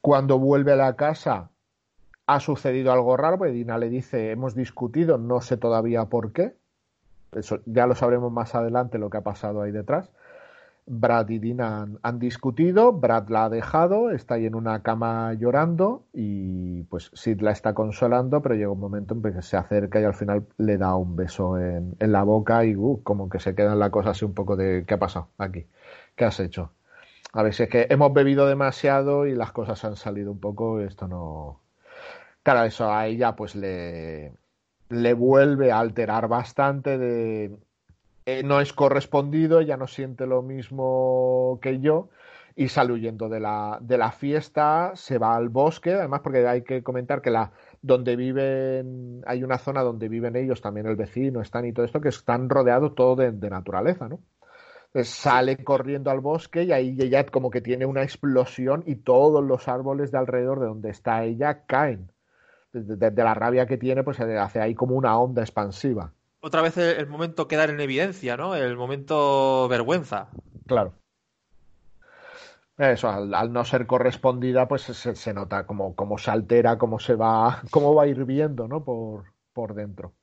Cuando vuelve a la casa, ha sucedido algo raro, porque Dina le dice, hemos discutido, no sé todavía por qué. Eso ya lo sabremos más adelante lo que ha pasado ahí detrás. Brad y Dina han, discutido, Brad la ha dejado, está ahí en una cama llorando y pues Sid la está consolando, pero llega un momento en que se acerca y al final le da un beso en, en la boca y uh, como que se queda en la cosa así un poco de ¿qué ha pasado aquí? ¿Qué has hecho? A ver si es que hemos bebido demasiado y las cosas han salido un poco, esto no, claro, eso a ella pues le, le vuelve a alterar bastante de eh, no es correspondido, ella no siente lo mismo que yo y sale huyendo de la, de la fiesta, se va al bosque, además porque hay que comentar que la donde viven, hay una zona donde viven ellos, también el vecino, están y todo esto, que están rodeados todo de, de naturaleza, ¿no? Entonces sale corriendo al bosque y ahí ella como que tiene una explosión y todos los árboles de alrededor de donde está ella caen de, de, la rabia que tiene, pues se hace ahí como una onda expansiva. Otra vez el, el momento quedar en evidencia, ¿no? El momento vergüenza. Claro. Eso, al, al, no ser correspondida, pues se, se, nota como, como se altera, cómo se va, cómo va hirviendo, ¿no? Por, por dentro.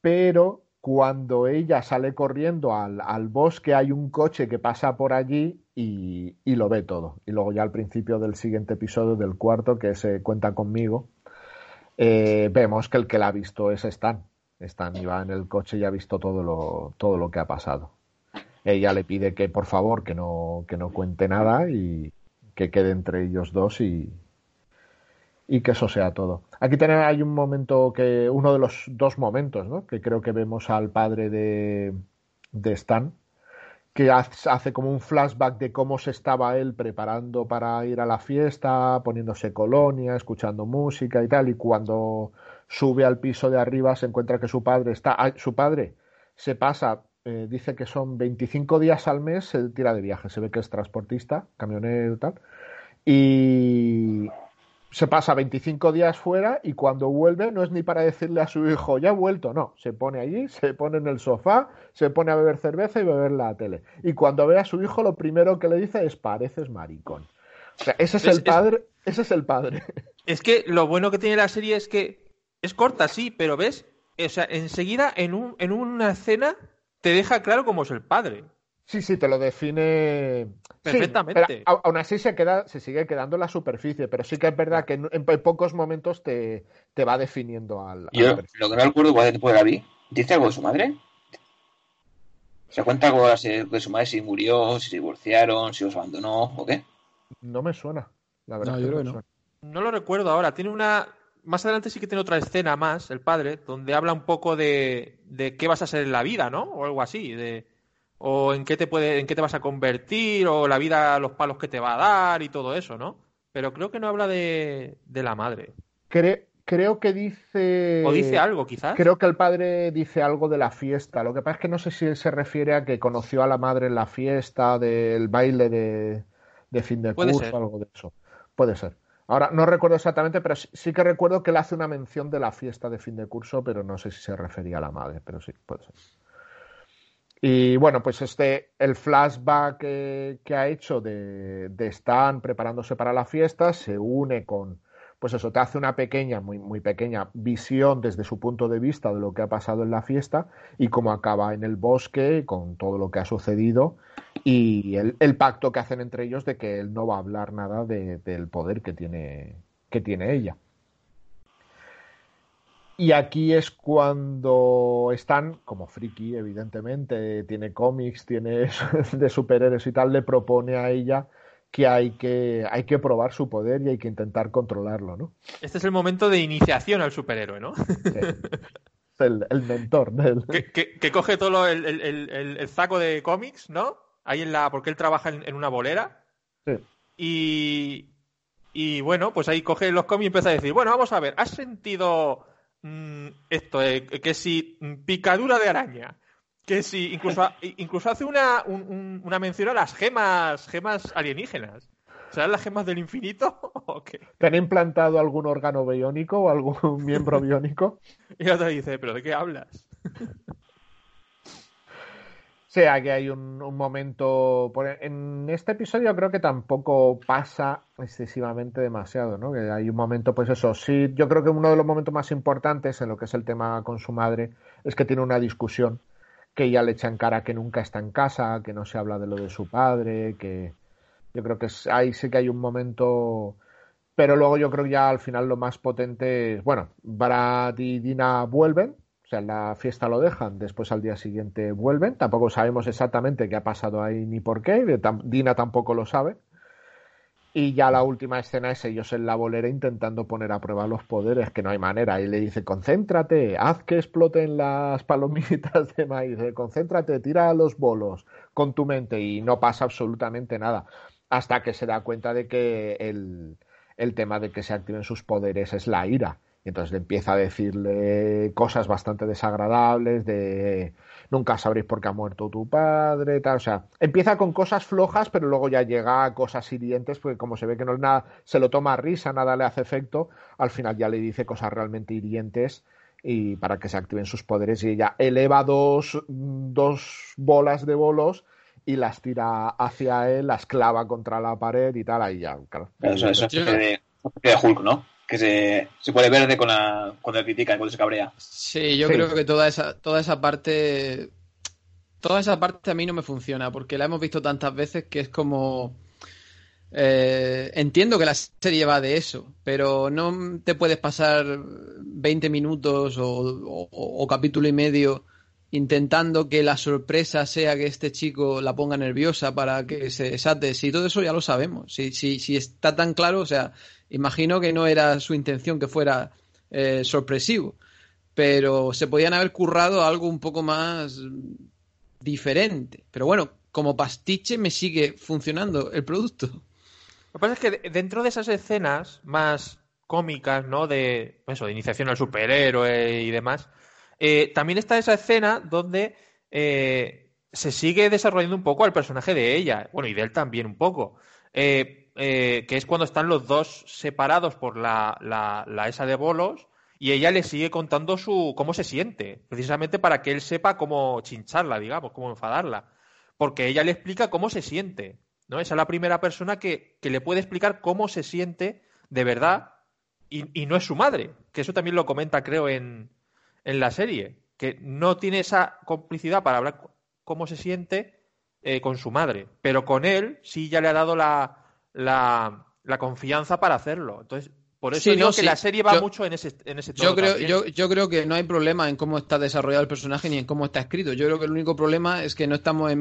Pero cuando ella sale corriendo al, al, bosque, hay un coche que pasa por allí y, y, lo ve todo. Y luego ya al principio del siguiente episodio, del cuarto, que se cuenta conmigo, eh, vemos que el que la ha visto es Stan. Stan iba en el coche y ha visto todo lo, todo lo que ha pasado. Ella le pide que por favor que no, que no cuente nada y que quede entre ellos dos y, y que eso sea todo. Aquí tenemos, hay un momento que, uno de los dos momentos, ¿no? que creo que vemos al padre de, de Stan, que hace como un flashback de cómo se estaba él preparando para ir a la fiesta, poniéndose colonia, escuchando música y tal, y cuando sube al piso de arriba se encuentra que su padre está, su padre se pasa, eh, dice que son 25 días al mes, se tira de viaje, se ve que es transportista, camionero y tal, y, se pasa 25 días fuera y cuando vuelve no es ni para decirle a su hijo, ya ha vuelto, no, se pone allí, se pone en el sofá, se pone a beber cerveza y beber la tele. Y cuando ve a su hijo lo primero que le dice es, pareces maricón. O sea, ese es, es el padre, es, ese es el padre. Es que lo bueno que tiene la serie es que es corta, sí, pero ves, o sea, enseguida en, un, en una escena te deja claro cómo es el padre. Sí, sí, te lo define perfectamente. Sí, pero aún así se queda, se sigue quedando en la superficie, pero sí que es verdad que en, en pocos momentos te, te, va definiendo al. Yo al lo que no recuerdo cuál tipo de la vi, ¿dice algo de su madre? ¿Se cuenta algo de su madre si murió, si se divorciaron, si los abandonó o qué? No me suena, la verdad. No, yo creo que no. No lo recuerdo ahora. Tiene una. Más adelante sí que tiene otra escena más, el padre, donde habla un poco de, de qué vas a ser en la vida, ¿no? O algo así. De, o en qué te puede, en qué te vas a convertir, o la vida, los palos que te va a dar y todo eso, ¿no? Pero creo que no habla de, de la madre. creo que dice. O dice algo, quizás. Creo que el padre dice algo de la fiesta. Lo que pasa es que no sé si él se refiere a que conoció a la madre en la fiesta, del baile de, de fin de curso, ser. algo de eso. Puede ser. Ahora, no recuerdo exactamente, pero sí, sí que recuerdo que él hace una mención de la fiesta de fin de curso, pero no sé si se refería a la madre, pero sí, puede ser. Y bueno, pues este, el flashback que, que ha hecho de, de Stan preparándose para la fiesta se une con, pues eso, te hace una pequeña, muy, muy pequeña visión desde su punto de vista de lo que ha pasado en la fiesta y cómo acaba en el bosque con todo lo que ha sucedido y el, el pacto que hacen entre ellos de que él no va a hablar nada de- del poder que tiene, que tiene ella. Y aquí es cuando están, como friki, evidentemente, tiene cómics, tiene de superhéroes y tal, le propone a ella que hay que, hay que probar su poder y hay que intentar controlarlo, ¿no? Este es el momento de iniciación al superhéroe, ¿no? Sí. Es el, el mentor del... que, que- que coge todo lo- el- el- el saco de cómics, ¿no? Ahí en la. Porque él trabaja en, en una bolera. Sí. Y. Y bueno, pues ahí coge los cómics y empieza a decir: Bueno, vamos a ver, ¿has sentido mm, esto? eh, que si picadura de araña. Que si. Incluso, incluso hace una, un- un- una mención a las gemas, gemas alienígenas. ¿Serán las gemas del infinito? ¿O qué? ¿Te han implantado algún órgano biónico o algún miembro biónico? Y el otro dice: ¿Pero de qué hablas? Sí, aquí hay un, un momento. por- En este episodio creo que tampoco pasa excesivamente demasiado, ¿no? Que hay un momento, pues eso, sí, yo creo que uno de los momentos más importantes en lo que es el tema con su madre es que tiene una discusión que ella le echa en cara que nunca está en casa, que no se habla de lo de su padre, que yo creo que ahí sí que hay un momento. Pero luego yo creo que ya al final lo más potente es, bueno, Brad y Dina vuelven, sea, la fiesta lo dejan, después al día siguiente vuelven, tampoco sabemos exactamente qué ha pasado ahí ni por qué, Dina tampoco lo sabe. Y ya la última escena es ellos en la bolera intentando poner a prueba los poderes, que no hay manera. Y le dice, concéntrate, haz que exploten las palomitas de maíz, eh, concéntrate, tira los bolos con tu mente y no pasa absolutamente nada. Hasta que se da cuenta de que el, el tema de que se activen sus poderes es la ira. Y entonces le empieza a decirle cosas bastante desagradables de nunca sabréis por qué ha muerto tu padre, tal. O sea, empieza con cosas flojas, pero luego ya llega a cosas hirientes, porque como se ve que no es nada, se lo toma a risa, nada le hace efecto, al final ya le dice cosas realmente hirientes y para que se activen sus poderes y ella eleva dos, dos bolas de bolos y las tira hacia él, las clava contra la pared y tal, ahí ya, claro. Eso, eso es de Hulk, ¿no? Que se, se pone verde con la, cuando le critican, cuando se cabrea. Sí, yo Sí. creo que toda esa, toda esa parte. Toda esa parte a mí no me funciona, porque la hemos visto tantas veces que es como. eh, entiendo que la serie va de eso, pero no te puedes pasar 20 minutos o, o- o capítulo y medio intentando que la sorpresa sea que este chico la ponga nerviosa para que se desate. Si todo eso ya lo sabemos, si, si, si está tan claro, o sea, imagino que no era su intención que fuera eh, sorpresivo pero se podían haber currado algo un poco más diferente. Pero bueno, como pastiche me sigue funcionando el producto. Lo que pasa es que de- dentro de esas escenas más cómicas, ¿no? De eso, de iniciación al superhéroe y demás, eh, también está esa escena donde eh, se sigue desarrollando un poco al personaje de ella, bueno, y de él también un poco, eh, que es cuando están los dos separados por la, la, la esa de bolos y ella le sigue contando su cómo se siente, precisamente para que él sepa cómo chincharla, digamos, cómo enfadarla, porque ella le explica cómo se siente. ¿no? Esa es la primera persona que, que le puede explicar cómo se siente de verdad y, y no es su madre, que eso también lo comenta, creo, en, en la serie, que no tiene esa complicidad para hablar cómo se siente eh, con su madre, pero con él sí ya le ha dado la, la, la confianza para hacerlo. Entonces, por eso Sí, digo no, que sí. la serie va Yo- mucho en ese, en ese Yo creo, yo, yo creo que no hay problema en cómo está desarrollado el personaje ni en cómo está escrito. Yo creo que el único problema es que no estamos en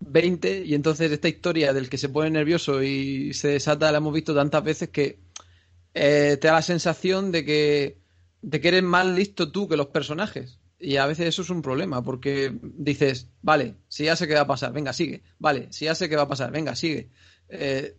20 y entonces esta historia del que se pone nervioso y se desata la hemos visto tantas veces que eh, te da la sensación de que, de que eres más listo tú que los personajes. Y a veces eso es un problema, porque dices, vale, si ya sé qué va a pasar, venga, sigue. Vale, si ya sé qué va a pasar, venga, sigue. Eh,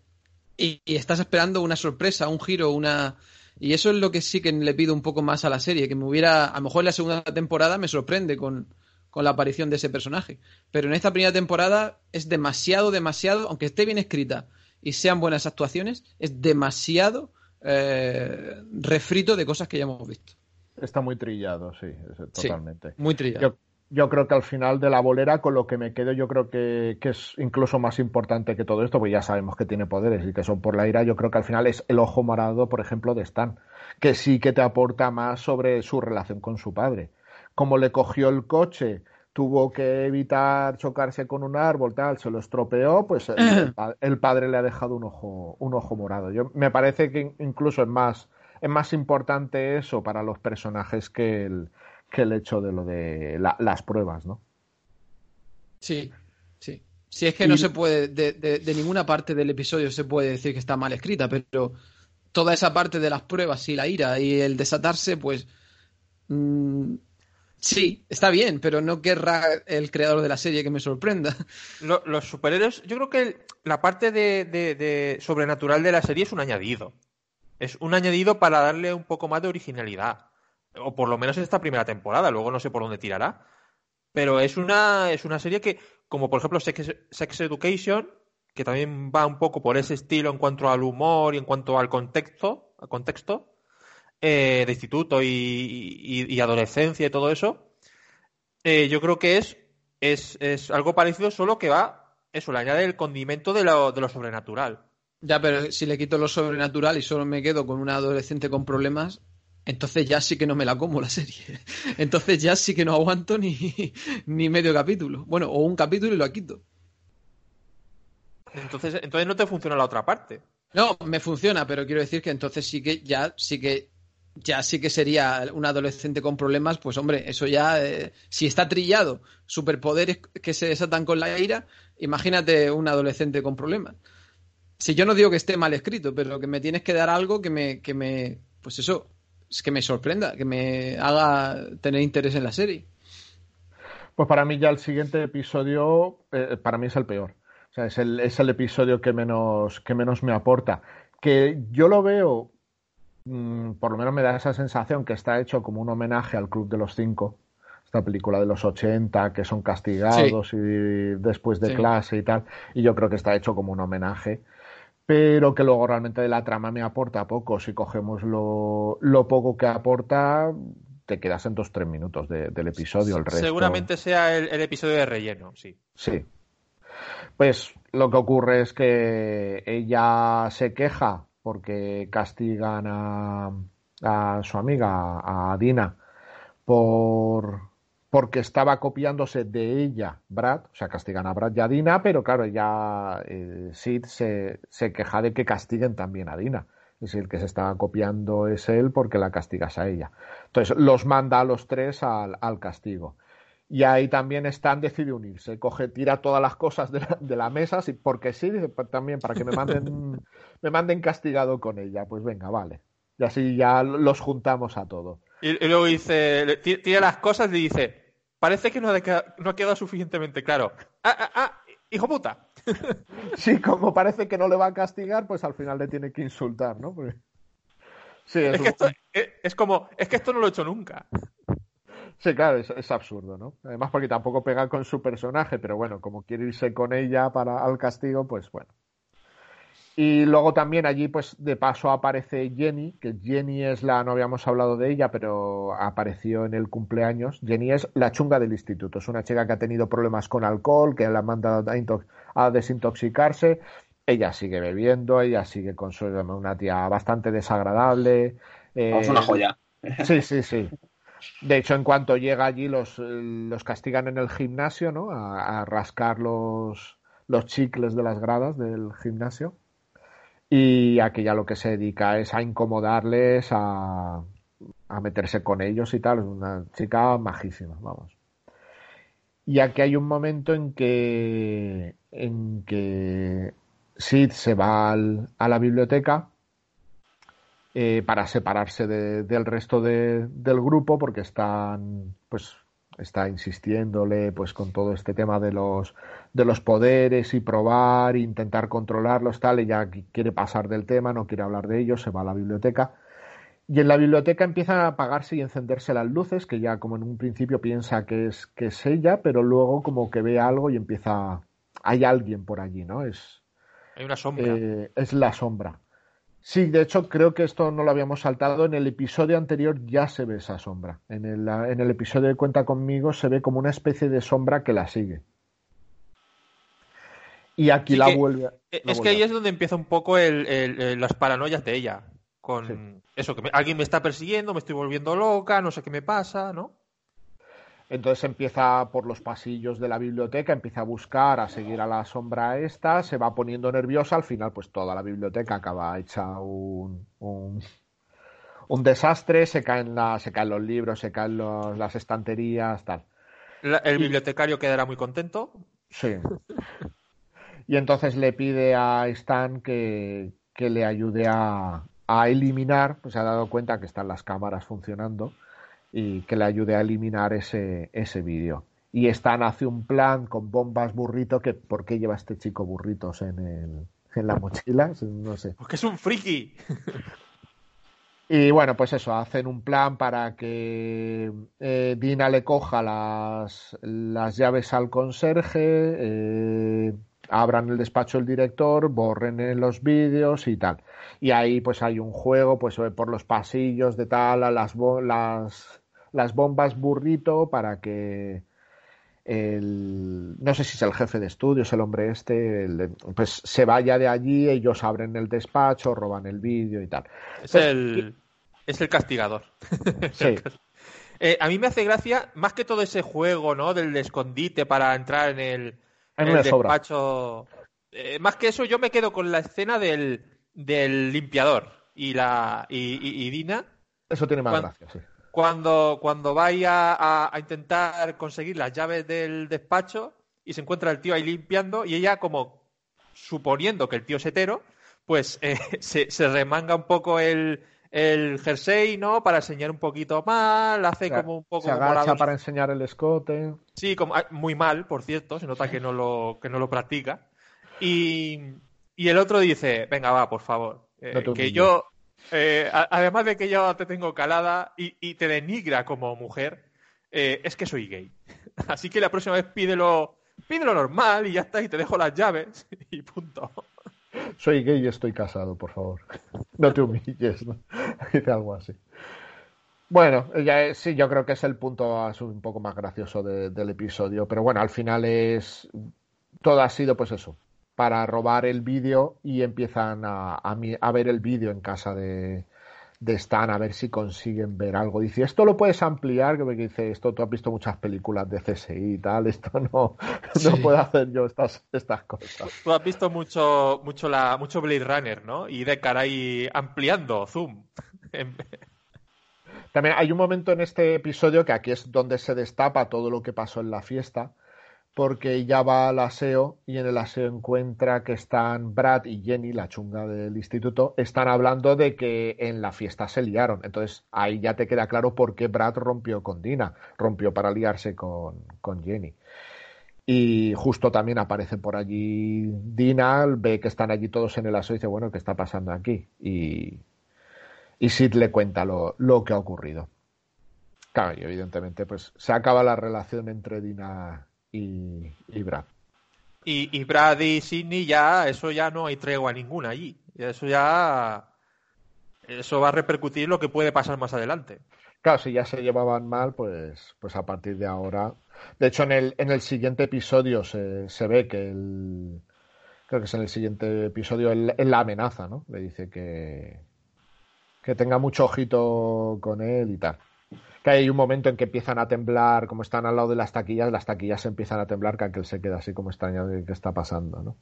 y, estás esperando una sorpresa, un giro, una... Y eso es lo que sí que le pido un poco más a la serie, que me hubiera, a lo mejor en la segunda temporada me sorprende con, con la aparición de ese personaje. Pero en esta primera temporada es demasiado, demasiado, aunque esté bien escrita y sean buenas actuaciones, es demasiado eh, refrito de cosas que ya hemos visto. Está muy trillado, sí, totalmente. muy trillado. Yo, creo que al final de la bolera, con lo que me quedo, yo creo que, es incluso más importante que todo esto, porque ya sabemos que tiene poderes y que son por la ira. Yo creo que al final es el ojo morado, por ejemplo, de Stan, que sí que te aporta más sobre su relación con su padre como le cogió el coche, tuvo que evitar chocarse con un árbol, tal, se lo estropeó, pues el, padre le ha dejado un ojo, un ojo morado. Yo, me parece que incluso es más, es más importante eso para los personajes que el, que el hecho de lo de las pruebas, ¿no? Sí, sí. Si es que no se puede, de, de, ninguna parte del episodio se puede decir que está mal escrita, pero toda esa parte de las pruebas y la ira y el desatarse, pues mm, Sí, está bien, pero no querrá el creador de la serie que me sorprenda. los superhéroes, yo creo que la parte de, sobrenatural de la serie es un añadido. Es un añadido para darle un poco más de originalidad. O por lo menos en esta primera temporada, luego no sé por dónde tirará. Pero es una, es una serie que, como por ejemplo Sex, Education, que también va un poco por ese estilo en cuanto al humor y en cuanto al contexto, al contexto eh, de instituto y, adolescencia y todo eso, eh, yo creo que es, es, algo parecido, solo que va, eso, le añade el condimento de lo, de lo sobrenatural. Ya, pero si le quito lo sobrenatural y solo me quedo con una adolescente con problemas, entonces ya sí que no me la como la serie. Entonces ya sí que no aguanto ni, ni medio capítulo. Bueno, o un capítulo y lo quito. Entonces, entonces no te funciona la otra parte. No, me funciona, pero quiero decir que entonces sí que ya sí que ya sí que sería un adolescente con problemas, pues hombre, eso ya, eh, si está trillado, superpoderes que se desatan con la ira, imagínate un adolescente con problemas. Si yo no digo que esté mal escrito, pero que me tienes que dar algo que me, que me, pues eso, es que me sorprenda, que me haga tener interés en la serie. Pues para mí ya el siguiente episodio, eh, para mí es el peor. O sea, es el, es el episodio que menos, que menos me aporta. Que yo lo veo Mm, por lo menos me da esa sensación que está hecho como un homenaje al Club de los Cinco, esta película de los 80 que son castigados y después de clase y tal, y yo creo que está hecho como un homenaje, pero que luego realmente de la trama me aporta poco. Si cogemos lo, poco que aporta, te quedas en dos tres minutos del episodio. El resto... Seguramente sea el, el episodio de relleno, sí. Sí. Pues lo que ocurre es que ella se queja porque castigan a, a su amiga, a Dina, por porque estaba copiándose de ella, Brad, o sea, castigan a Brad y a Dina, pero claro, ya eh, Sid se, se, queja de que castiguen también a Dina. Es decir, el que se estaba copiando es él porque la castigas a ella. Entonces, los manda a los tres al, al castigo. Y ahí también Stan decide unirse, coge, tira todas las cosas de la, de la mesa, porque sí, también para que me manden, me manden castigado con ella. Pues venga, vale. Y así ya los juntamos a todos. Y, luego dice, tira las cosas y dice, parece que no ha, no ha quedado suficientemente claro. ¡Ah, ah, ah! ¡Hijo puta! Sí, como parece que no le va a castigar, pues al final le tiene que insultar, ¿no? Sí, es, que esto, es como, es que esto no lo he hecho nunca. Sí, claro, es, absurdo, ¿no? Además porque tampoco pega con su personaje, pero bueno, como quiere irse con ella para al castigo, pues bueno. Y luego también allí, pues de paso aparece Jenny, que Jenny es la, no habíamos hablado de ella, pero apareció en el cumpleaños. Jenny es la chunga del instituto, es una chica que ha tenido problemas con alcohol, que la han mandado a, desintoxicarse. Ella sigue bebiendo, ella sigue con su, una tía bastante desagradable. es una joya. Sí, sí, sí. De hecho, en cuanto llega allí, los, los castigan en el gimnasio, ¿no? A, rascar los, los chicles de las gradas del gimnasio. Y aquí ya lo que se dedica es a incomodarles, a, a meterse con ellos y tal. Es una chica majísima, vamos. Y aquí hay un momento en que, en que Sid se va a la biblioteca eh, para separarse del resto del grupo porque están, pues, está insistiéndole pues con todo este tema de los de los poderes y probar, intentar controlarlos, tal, ella quiere pasar del tema, no quiere hablar de ellos, se va a la biblioteca. Y en la biblioteca empiezan a apagarse y encenderse las luces, que ya como en un principio piensa que es, que es ella, pero luego como que ve algo y empieza... Hay alguien por allí, ¿no? Es... Hay una sombra. Eh, es la sombra. Sí, de hecho creo que esto no lo habíamos saltado. En el episodio anterior ya se ve esa sombra. En el, en el episodio de Cuenta conmigo se ve como una especie de sombra que la sigue. Y aquí la vuelve. E, es que ahí es donde empieza un poco las paranoias de ella. Con eso, que alguien me está persiguiendo, me estoy volviendo loca, no sé qué me pasa, ¿no? Entonces empieza por los pasillos de la biblioteca, empieza a buscar, a seguir a la sombra esta, se va poniendo nerviosa, al final pues toda la biblioteca acaba hecha un, un, desastre, se caen, la, se caen los libros, se caen las estanterías, tal. el bibliotecario quedará muy contento. Sí. y entonces le pide a Stan que, que le ayude a, a eliminar, pues se ha dado cuenta que están las cámaras funcionando y que le ayude a eliminar ese, ese vídeo. Y Stan hace un plan con bombas burrito, que ¿por qué lleva este chico burritos en, el, en la mochila? No sé. Porque es un friki. Y bueno, pues eso, hacen un plan para que eh, Dina le coja las, las llaves al conserje, eh, abran el despacho del director, borren los vídeos y tal. Y ahí pues hay un juego pues por los pasillos de tal, a las, las las bombas burrito para que el, no sé si es el jefe de estudios, el hombre este, pues se vaya de allí, ellos abren el despacho, roban el vídeo y tal. Es, el, es el castigador. Sí. Eh, a mí me hace gracia, más que todo ese juego, ¿no? Del escondite para entrar en el, despacho. Eh, más que eso, yo me quedo con la escena del, del limpiador y la y, Dina. Eso tiene más gracia, sí cuando, cuando vaya a, intentar conseguir las llaves del despacho y se encuentra el tío ahí limpiando y ella como suponiendo que el tío es hetero, pues eh, se, remanga un poco el, el jersey, ¿no? Para enseñar un poquito mal, hace como un poco... Se agacha para enseñar el escote. Sí, como, ah, muy mal, por cierto, se nota que no lo, que no lo practica. Y, y el otro dice, venga, va, por favor, eh, que yo eh, además de que yo te tengo calada y, te denigra como mujer, eh, es que soy gay. Así que la próxima vez pídelo, pídelo normal y ya está, y te dejo las llaves y punto. Soy gay y estoy casado, por favor. No te humilles, ¿no? Dice algo así. Bueno, ya sí, yo creo que es el punto un poco más gracioso del episodio, pero bueno, al final es todo ha sido pues eso, para robar el vídeo y empiezan a, ver el vídeo en casa de, de, Stan a ver si consiguen ver algo. Dice, esto lo puedes ampliar, que me dice, esto tú has visto muchas películas de CSI y tal, esto no, no puedo hacer yo estas, estas cosas. Tú has visto mucho, mucho, la, mucho Blade Runner, ¿no? Y de cara ahí ampliando, zoom. También hay un momento en este episodio que aquí es donde se destapa todo lo que pasó en la fiesta porque ya va al aseo y en el aseo encuentra que están Brad y Jenny, la chunga del instituto, están hablando de que en la fiesta se liaron. Entonces ahí ya te queda claro por qué Brad rompió con Dina, rompió para liarse con, con Jenny. Y justo también aparece por allí Dina, ve que están allí todos en el aseo y dice, bueno, ¿qué está pasando aquí? Y, y Sid le cuenta lo, lo que ha ocurrido. Claro, y evidentemente pues se acaba la relación entre Dina y, Brad. Y, Brad y Sidney ya, eso ya no hay tregua ninguna allí. Eso ya. Eso va a repercutir lo que puede pasar más adelante. Claro, si ya se llevaban mal, pues, pues a partir de ahora. De hecho, en el, en el siguiente episodio se, se ve que el. Creo que es en el siguiente episodio, en la amenaza, ¿no? Le dice que. Que tenga mucho ojito con él y tal que hay un momento en que empiezan a temblar, como están al lado de las taquillas, las taquillas empiezan a temblar, que aquel se queda así como extrañado de qué está pasando, ¿no?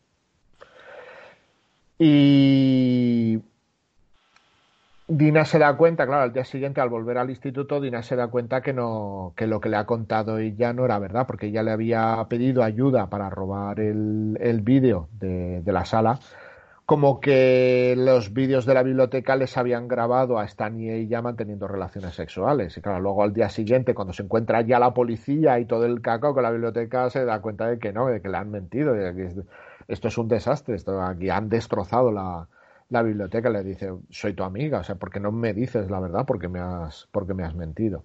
Y Dina se da cuenta, claro, al día siguiente al volver al instituto, Dina se da cuenta que no, que lo que le ha contado ella no era verdad, porque ella le había pedido ayuda para robar el, el vídeo de, de, la sala, como que los vídeos de la biblioteca les habían grabado a Stan y ella manteniendo relaciones sexuales. Y claro, luego al día siguiente, cuando se encuentra ya la policía y todo el cacao con la biblioteca, se da cuenta de que no, de que le han mentido, que esto es un desastre, esto aquí han destrozado la, la biblioteca le dice, soy tu amiga, o sea, ¿por qué no me dices la verdad? Porque me has, porque me has mentido.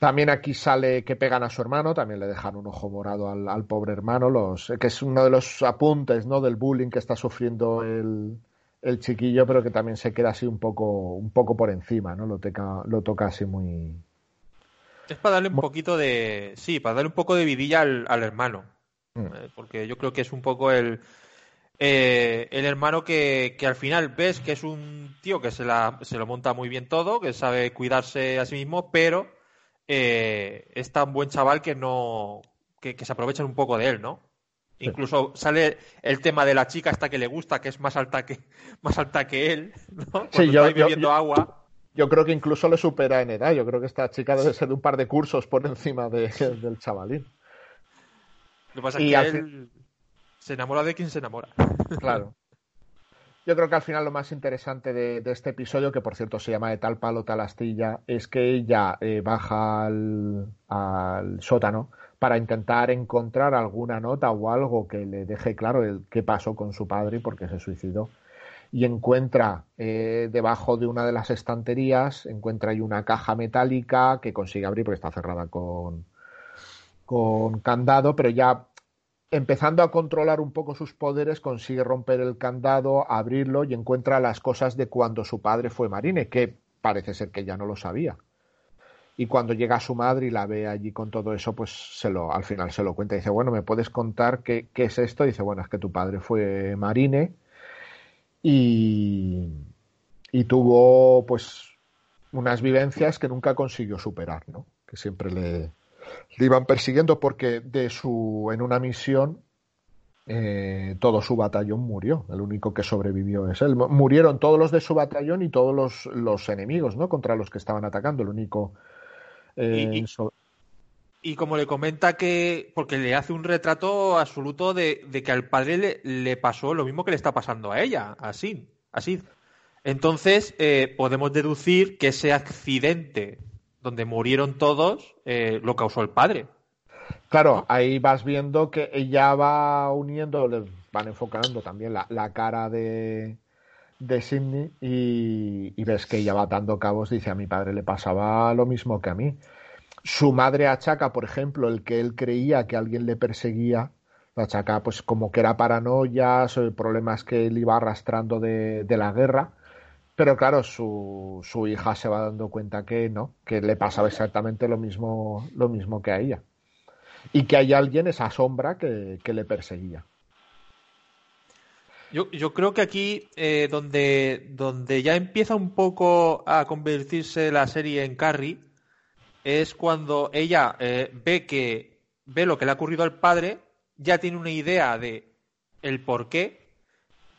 También aquí sale que pegan a su hermano, también le dejan un ojo morado al, pobre hermano, los, que es uno de los apuntes ¿no? del bullying que está sufriendo el, el, chiquillo, pero que también se queda así un poco, un poco por encima, ¿no? Lo, toca, lo toca así muy... Es para darle un poquito de... Sí, para darle un poco de vidilla al, al hermano. Mm. Eh, porque yo creo que es un poco el eh, el hermano que, al final ves que es un tío que se, la, se lo monta muy bien todo, que sabe cuidarse a sí mismo, pero eh, es tan buen chaval que no que, se aprovechan un poco de él, ¿no? Incluso sale el tema de la chica hasta que le gusta, que es más alta que más alta que él, ¿no? sí, yo, yo, agua. Yo creo que incluso le supera en edad. Yo creo que esta chica debe ser de un par de cursos por encima de, del chavalín. Lo que pasa es que él se enamora de quien se enamora. Claro. Yo creo que al final lo más interesante de, este episodio, que por cierto se llama de tal palo, tal astilla, es que ella eh, baja al, sótano para intentar encontrar alguna nota o algo que le deje claro el, qué pasó con su padre y por qué se suicidó. Y encuentra eh, debajo de una de las estanterías, encuentra ahí una caja metálica que consigue abrir porque está cerrada con, con candado, pero ya empezando a controlar un poco sus poderes, consigue romper el candado, abrirlo y encuentra las cosas de cuando su padre fue marine, que parece ser que ya no lo sabía. Y cuando llega a su madre y la ve allí con todo eso, pues se lo, al final se lo cuenta dice, bueno, ¿me puedes contar qué, qué es esto? Dice, bueno, es que tu padre fue marine y, y tuvo pues unas vivencias que nunca consiguió superar, ¿no? Que siempre le, le iban persiguiendo porque de su, en una misión eh, todo su batallón murió. El único que sobrevivió es él. Murieron todos los de su batallón y todos los, los enemigos, ¿no? Contra los que estaban atacando. El único. Eh, y, como le comenta que. Porque le hace un retrato absoluto de, que al padre le, le, pasó lo mismo que le está pasando a ella, así. Así. Entonces, eh, podemos deducir que ese accidente donde murieron todos, eh, lo causó el padre. Claro, ahí vas viendo que ella va uniendo, les van enfocando también la, cara de, de Sidney y, ves que ella va dando cabos, dice a mi padre le pasaba lo mismo que a mí. Su madre achaca, por ejemplo, el que él creía que alguien le perseguía, la achaca pues como que era paranoia, problemas que él iba arrastrando de, de la guerra pero claro, su, su, hija se va dando cuenta que no, que le pasaba exactamente lo mismo, lo mismo que a ella. Y que hay alguien, esa sombra, que, le perseguía. Yo, yo, creo que aquí, eh, donde, donde ya empieza un poco a convertirse la serie en Carrie, es cuando ella eh, ve que ve lo que le ha ocurrido al padre, ya tiene una idea de el por qué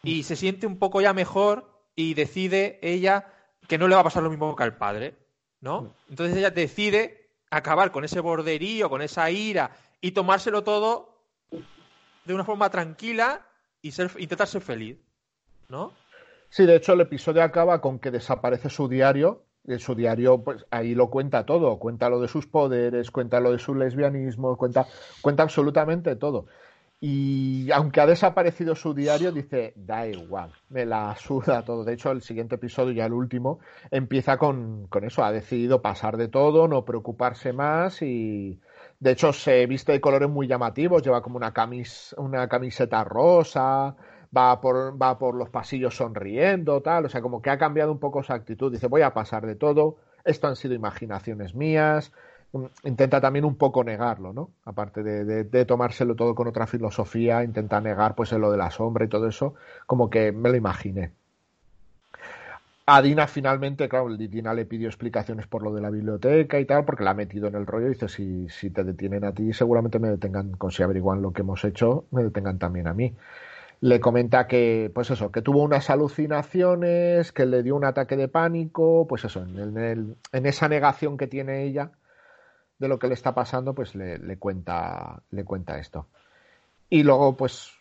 y se siente un poco ya mejor y decide ella que no le va a pasar lo mismo que al padre, ¿no? Entonces ella decide acabar con ese borderío, con esa ira y tomárselo todo de una forma tranquila y ser, intentar ser feliz, ¿no? Sí, de hecho el episodio acaba con que desaparece su diario. En su diario, pues ahí lo cuenta todo, cuenta lo de sus poderes, cuenta lo de su lesbianismo, cuenta, cuenta absolutamente todo. Y aunque ha desaparecido su diario, dice, da igual, me la suda todo. De hecho, el siguiente episodio, ya el último, empieza con, con eso. Ha decidido pasar de todo, no preocuparse más y, de hecho, se viste de colores muy llamativos. Lleva como una, camis, una camiseta rosa, va por, va por los pasillos sonriendo, tal. O sea, como que ha cambiado un poco su actitud. Dice, voy a pasar de todo. Esto han sido imaginaciones mías intenta también un poco negarlo, ¿no? Aparte de, tomárselo todo con otra filosofía, intenta negar pues lo de la sombra y todo eso, como que me lo imaginé. A Dina finalmente, claro, Dina le pidió explicaciones por lo de la biblioteca y tal, porque la ha metido en el rollo y dice, si, te detienen a ti, seguramente me detengan, con si averiguan lo que hemos hecho, me detengan también a mí. le comenta que, pues eso, que tuvo unas alucinaciones, que le dio un ataque de pánico, pues eso, en esa negación que tiene ella de lo que le está pasando, pues le, le, cuenta, le cuenta esto. Y luego, pues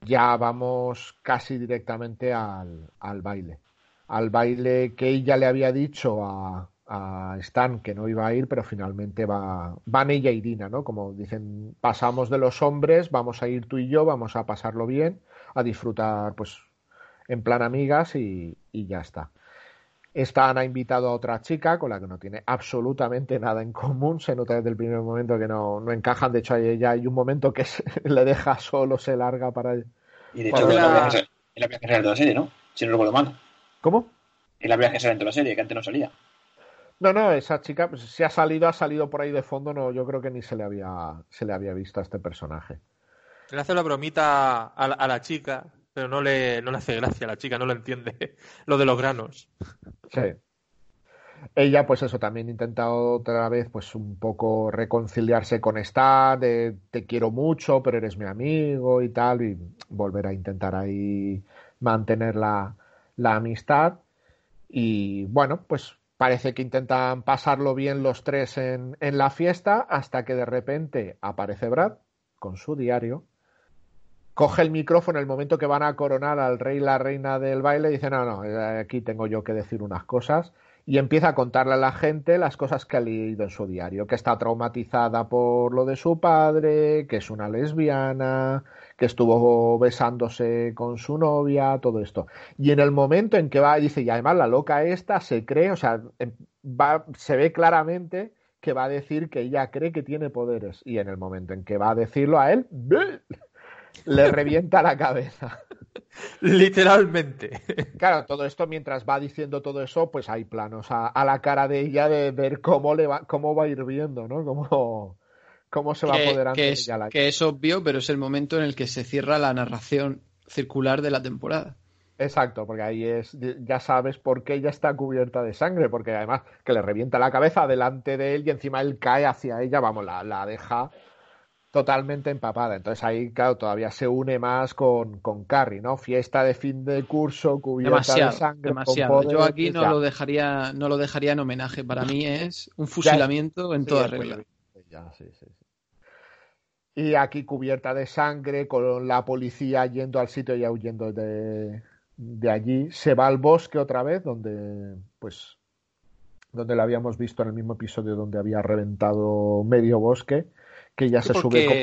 ya vamos casi directamente al, al baile. Al baile que ella le había dicho a, a Stan que no iba a ir, pero finalmente va, van ella y Dina, ¿no? Como dicen, pasamos de los hombres, vamos a ir tú y yo, vamos a pasarlo bien, a disfrutar, pues, en plan amigas y, y ya está. Stan ha invitado a otra chica con la que no tiene absolutamente nada en común. Se nota desde el primer momento que no, no encajan. De hecho, ya hay un momento que se, le deja solo, se larga para. Y de hecho, es la... la primera que sale de la serie, ¿no? Si no recuerdo mal. ¿Cómo? Es la primera que sale de la serie, que antes no salía. No, no, esa chica, pues, si ha salido, ha salido por ahí de fondo, no, yo creo que ni se le había, se le había visto a este personaje. Le hace la bromita a la, a la chica, pero no le, no le hace gracia a la chica, no lo entiende. Lo de los granos. Sí. Ella, pues eso, también intenta otra vez, pues un poco reconciliarse con Stan, de te quiero mucho, pero eres mi amigo y tal, y volver a intentar ahí mantener la, la amistad. Y bueno, pues parece que intentan pasarlo bien los tres en, en, la fiesta hasta que de repente aparece Brad con su diario, coge el micrófono en el momento que van a coronar al rey y la reina del baile y dice, no, no, aquí tengo yo que decir unas cosas y empieza a contarle a la gente las cosas que ha leído en su diario, que está traumatizada por lo de su padre, que es una lesbiana, que estuvo besándose con su novia, todo esto. Y en el momento en que va, dice, y además la loca esta se cree, o sea, va, se ve claramente que va a decir que ella cree que tiene poderes. Y en el momento en que va a decirlo a él, le revienta la cabeza. Literalmente. Claro, todo esto mientras va diciendo todo eso, pues hay planos a, a la cara de ella de ver cómo le va, cómo va a ir viendo, ¿no? Cómo, cómo se va que, apoderando que es, ella la que es obvio, pero es el momento en el que se cierra la narración circular de la temporada. Exacto, porque ahí es, ya sabes por qué ella está cubierta de sangre, porque además que le revienta la cabeza delante de él y encima él cae hacia ella, vamos, la, la deja totalmente empapada. Entonces ahí, claro, todavía se une más con, con Carrie, ¿no? Fiesta de fin de curso, cubierta demasiado, de sangre. Demasiado. Con poder, Yo aquí no ya. lo dejaría, no lo dejaría en homenaje. Para mí es un fusilamiento en Sí, toda regla. ya, sí, sí, sí. Y aquí cubierta de sangre, con la policía yendo al sitio y huyendo de, de allí. Se va al bosque otra vez, donde, pues, donde la habíamos visto en el mismo episodio donde había reventado medio bosque, que ya Sí, se sube como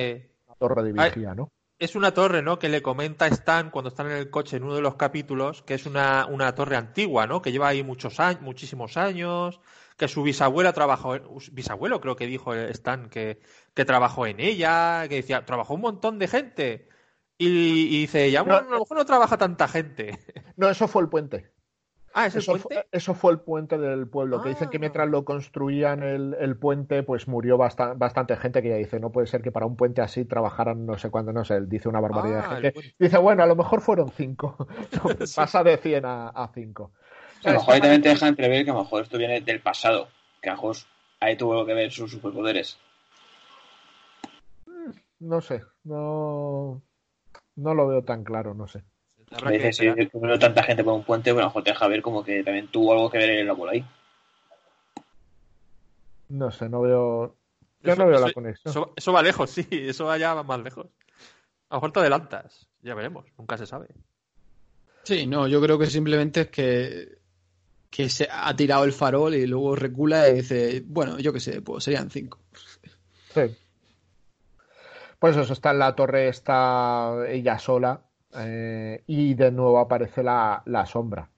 una torre de vigía, ¿no? es una torre, ¿no? Que le comenta a Stan cuando están en el coche en uno de los capítulos, que es una, una torre antigua, ¿no? Que lleva ahí muchos años, muchísimos años, que su bisabuela trabajó, en- bisabuelo creo que dijo Stan que, que trabajó en ella, que decía, trabajó un montón de gente. Y, y dice, ya, a lo mejor no trabaja tanta gente. No, eso fue el puente. Ah, es el Eso puente. fue, eso fue el puente del pueblo, que dicen que Ah. mientras lo construían el, el puente, pues murió basta- bastante gente que ya dice, no puede ser que para un puente así trabajaran no sé cuándo, no sé, él dice una barbaridad Ah, de el gente. Dice, bueno, a lo mejor fueron cinco. Sí. Pasa de 100 a, a 5. A lo mejor ahí también te deja entrever que a lo mejor esto viene del pasado. Que a lo mejor ahí tuvo que ver sus superpoderes. No sé, no, no lo veo tan claro, no sé. Habrá Me que si tanta gente por un puente, bueno, a lo mejor te deja ver como que también tuvo algo que ver en la bola ahí. No sé, no veo. Yo Eso- no veo eso- la conexión. Eso, eso va lejos, sí, eso va ya más lejos. A lo mejor te adelantas, ya veremos, nunca se sabe. Sí, no, yo creo que simplemente es que, que se ha tirado el farol y luego recula y dice, bueno, yo qué sé, pues serían cinco. Sí. Pues eso, está en la torre, está ella sola eh, y de nuevo aparece la, la sombra.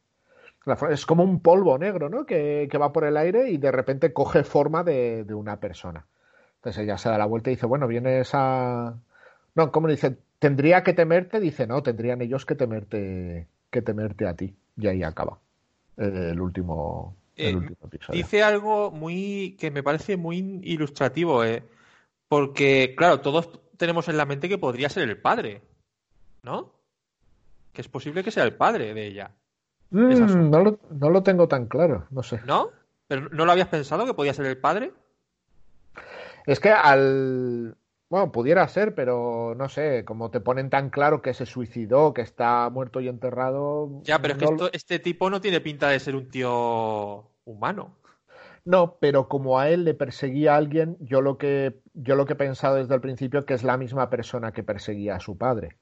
La es como un polvo negro, ¿no? Que, que va por el aire y de repente coge forma de, de una persona. Entonces ella se da la vuelta y dice, bueno, vienes a... No, ¿cómo dice? ¿Tendría que temerte? Dice, no, tendrían ellos que temerte, que temerte a ti. Y ahí acaba el último, el Eh, último episodio. Dice algo muy que me parece muy ilustrativo, eh, porque, claro, todos tenemos en la mente que podría ser el padre, ¿no? Que es posible que sea el padre de ella, Mm, no, lo, no lo tengo tan claro, no sé. ¿no? ¿Pero no lo habías pensado que podía ser el padre? Es que al, Bueno, pudiera ser, pero no sé, como te ponen tan claro que se suicidó, que está muerto y enterrado. Ya, pero es que esto- este tipo no tiene pinta de ser un tío humano. No, pero como a él le perseguía a alguien, yo lo que yo lo que he pensado desde el principio que es la misma persona que perseguía a su padre.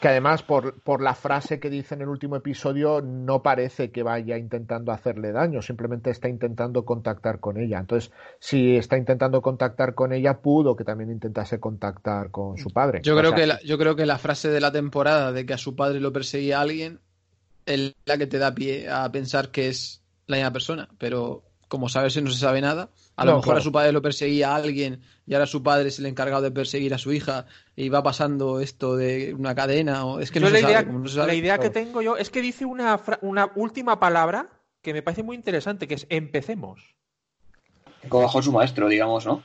Que además, por, por la frase que dice en el último episodio, no parece que vaya intentando hacerle daño, simplemente está intentando contactar con ella. Entonces, si está intentando contactar con ella, pudo que también intentase contactar con su padre. Yo O creo, sea, que la, yo creo que la frase de la temporada de que a su padre lo perseguía alguien es la que te da pie a pensar que es la misma persona. Pero como sabes, no se sabe nada. A lo mejor claro. a su padre lo perseguía a alguien y ahora su padre es el encargado de perseguir a su hija y va pasando esto de una cadena. O... Es que no se la idea, sabe. como no se sabe- la idea que tengo yo es que dice una, fra- una última palabra que me parece muy interesante, que es empecemos. Como bajo su maestro, digamos, ¿no?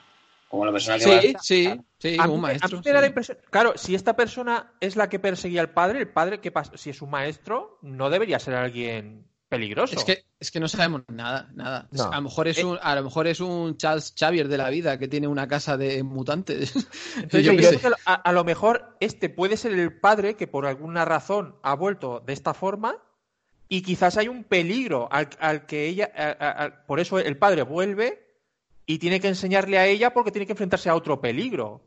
Como la persona que va Sí, sí, sí, a como mí, un a maestro. mí me da la sí. impresión, claro, si esta persona es la que perseguía al padre, el padre, ¿qué pasa? Si es un maestro, no debería ser alguien peligroso. Es que, es que no sabemos nada, nada. No. A lo mejor es Eh. un, a lo mejor es un Charles Xavier de la vida que tiene una casa de mutantes. Entonces, Yo yo que a, a lo mejor este puede ser el padre que por alguna razón ha vuelto de esta forma y quizás hay un peligro al, al que ella, a- a- a- por eso el padre vuelve y tiene que enseñarle a ella porque tiene que enfrentarse a otro peligro.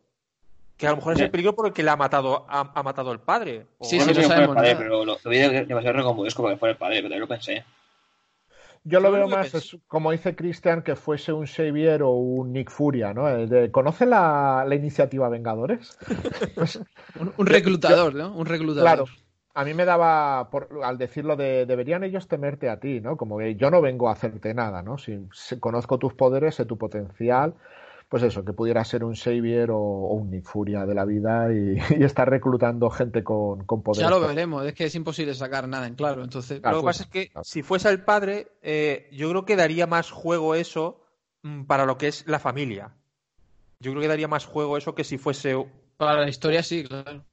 Que a lo mejor es el peligro por el que le ha matado, ha, ha matado el padre. O- Sí, sí, no el sabemos padre, nada. pero lo, lo vi demasiado recomodesco para que fuera el padre, pero también lo pensé. Yo lo veo más, es, como dice Christian, que fuese un Xavier o un Nick Furia, ¿no? El de- ¿Conoce la, la iniciativa Vengadores? Pues, Un, un reclutador, ¿no? Un reclutador. Claro. A mí me daba, por, al decirlo de, deberían ellos temerte a ti, ¿no? Como que yo no vengo a hacerte nada, ¿no? Si, si conozco tus poderes, sé tu potencial, pues eso, que pudiera ser un Xavier o, o un Nick Furia de la vida y, y estar reclutando gente con, con poderes. Ya lo veremos, es que es imposible sacar nada en claro. Entonces, Claro, Lo que pues, pasa es que claro. si fuese el padre, eh, yo creo que daría más juego eso mm, para lo que es la familia. Yo creo que daría más juego eso que si fuese. Yo para la historia sí, claro.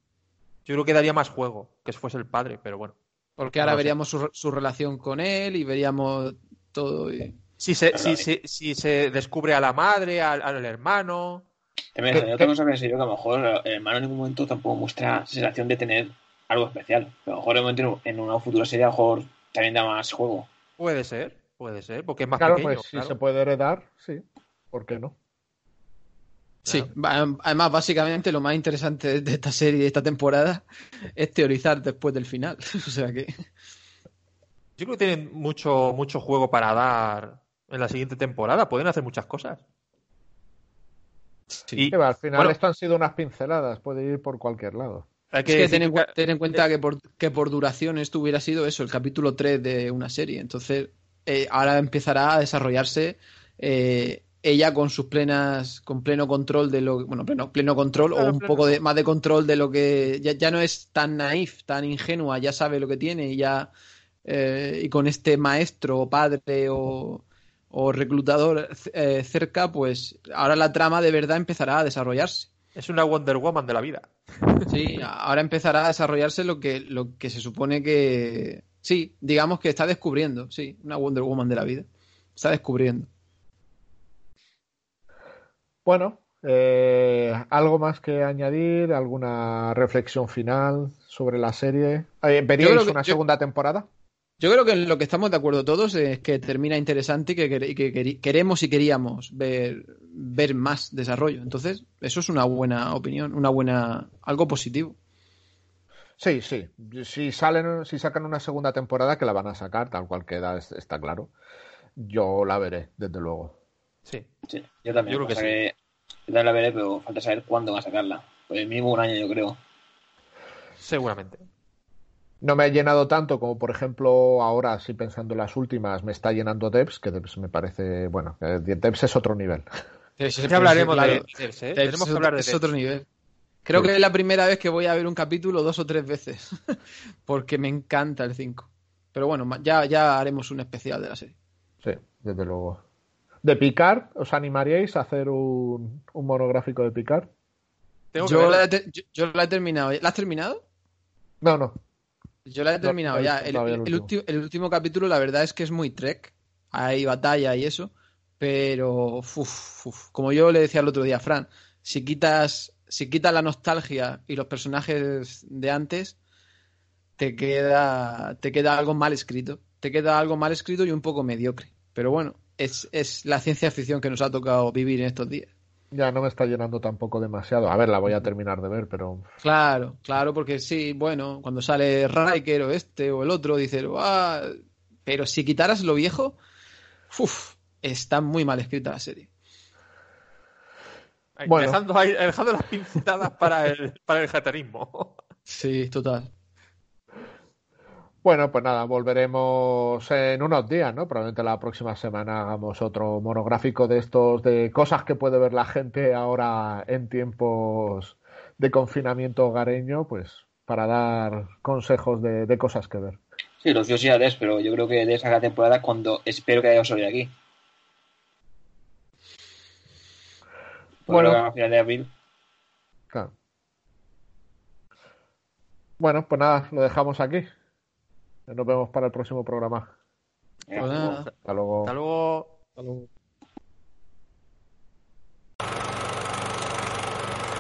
creo que daría más juego que si fuese el padre, pero bueno. Porque ahora No veríamos su, su relación con él y veríamos todo. y- Si se, si, se- si se descubre a la madre, al, al hermano. También ¿Qué- cosa que sé yo, que a lo mejor el hermano en ningún momento tampoco muestra sensación de tener algo especial. A lo mejor en, un momento- en una futura serie a lo mejor también da más juego. Puede ser, puede ser, porque es más Claro, pequeño. pues si se puede heredar, sí. ¿Por qué no? Sí, además, básicamente lo más interesante de esta serie, de esta temporada, es teorizar después del final. O sea que. Yo creo que tienen mucho, mucho juego para dar en la siguiente temporada. Pueden hacer muchas cosas. Y Que va, al final bueno. esto han sido unas pinceladas, puede ir por cualquier lado. hay Es que decir ten en, que- cu- ten en cuenta que por, que por duración esto hubiera sido eso, el capítulo 3 de una serie. Entonces, eh, ahora empezará a desarrollarse eh, ella con sus plenas, con pleno control de lo bueno, pleno, pleno control Claro, o un pleno. poco de, más de control de lo que ya, ya no es tan naif, tan ingenua, ya sabe lo que tiene y ya eh, y con este maestro o padre o, o reclutador eh, cerca, pues ahora la trama de verdad empezará a desarrollarse. es una Wonder Woman de la vida. Sí, ahora empezará a desarrollarse lo que, lo que se supone que. Sí, digamos que está descubriendo, sí, una Wonder Woman de la vida. Está descubriendo. Bueno, eh, ¿algo más que añadir? ¿Alguna reflexión final sobre la serie? Eh, ¿Veríais que- una yo- segunda temporada? Yo creo que en lo que estamos de acuerdo todos es que termina interesante y que, queremos y queríamos ver, ver más desarrollo. Entonces, eso es una buena opinión, una buena. algo positivo. Sí, sí. Si salen, si sacan una segunda temporada, que la van a sacar, tal cual queda, es- está claro. Yo la veré, desde luego. Sí. Sí, yo también. Yo creo que yo también la veré, pero falta saber cuándo va a sacarla. Pues mínimo un año, yo creo. Seguramente. No me ha llenado tanto como, por ejemplo, ahora, sí pensando en las últimas, me está llenando Debs, que Debs me parece, bueno, eh, Debs es otro nivel. Ya hablaremos Claro, de Debs, ¿eh? es Tenemos que otro- hablar de es Debs. otro nivel. Creo Sí. que es la primera vez que voy a ver un capítulo dos o tres veces. Porque me encanta el 5. Pero bueno, ya, ya haremos un especial de la serie. Sí, desde luego. ¿De Picard? ¿Os animaríais a hacer un, un monográfico de Picard? Tengo que Yo verla. la, he te- yo, yo la he terminado. ¿La has terminado? No, no. Yo la he terminado no ya. El, todavía el el último. el último capítulo, la verdad es que es muy trek. Hay batalla y eso. Pero, uf, uf, como yo le decía el otro día a Fran, si quitas, si quitas la nostalgia y los personajes de antes, te queda, te queda algo mal escrito. Te queda algo mal escrito y un poco mediocre. Pero bueno, es, es la ciencia ficción que nos ha tocado vivir en estos días. Ya no me está llenando tampoco demasiado. A ver, la voy a terminar de ver, pero. Claro, claro, porque sí, bueno, cuando sale Riker o este o el otro, dices, ah, pero si quitaras lo viejo, uff, está muy mal escrita la serie. Bueno. Dejando, las pinceladas para el, para el jatarismo. Sí, total. Bueno, pues nada, volveremos en unos días, ¿no? Probablemente la próxima semana hagamos otro monográfico de estos, de cosas que puede ver la gente ahora en tiempos de confinamiento hogareño, pues para dar consejos de, cosas que ver. Sí, los yo sí haré, pero yo creo que de esa temporada cuando espero que haya salido aquí. Bueno, a final de abril. Claro. Bueno, pues nada, lo dejamos aquí. Nos vemos para el próximo programa. Hasta luego. Hasta luego. Hasta luego.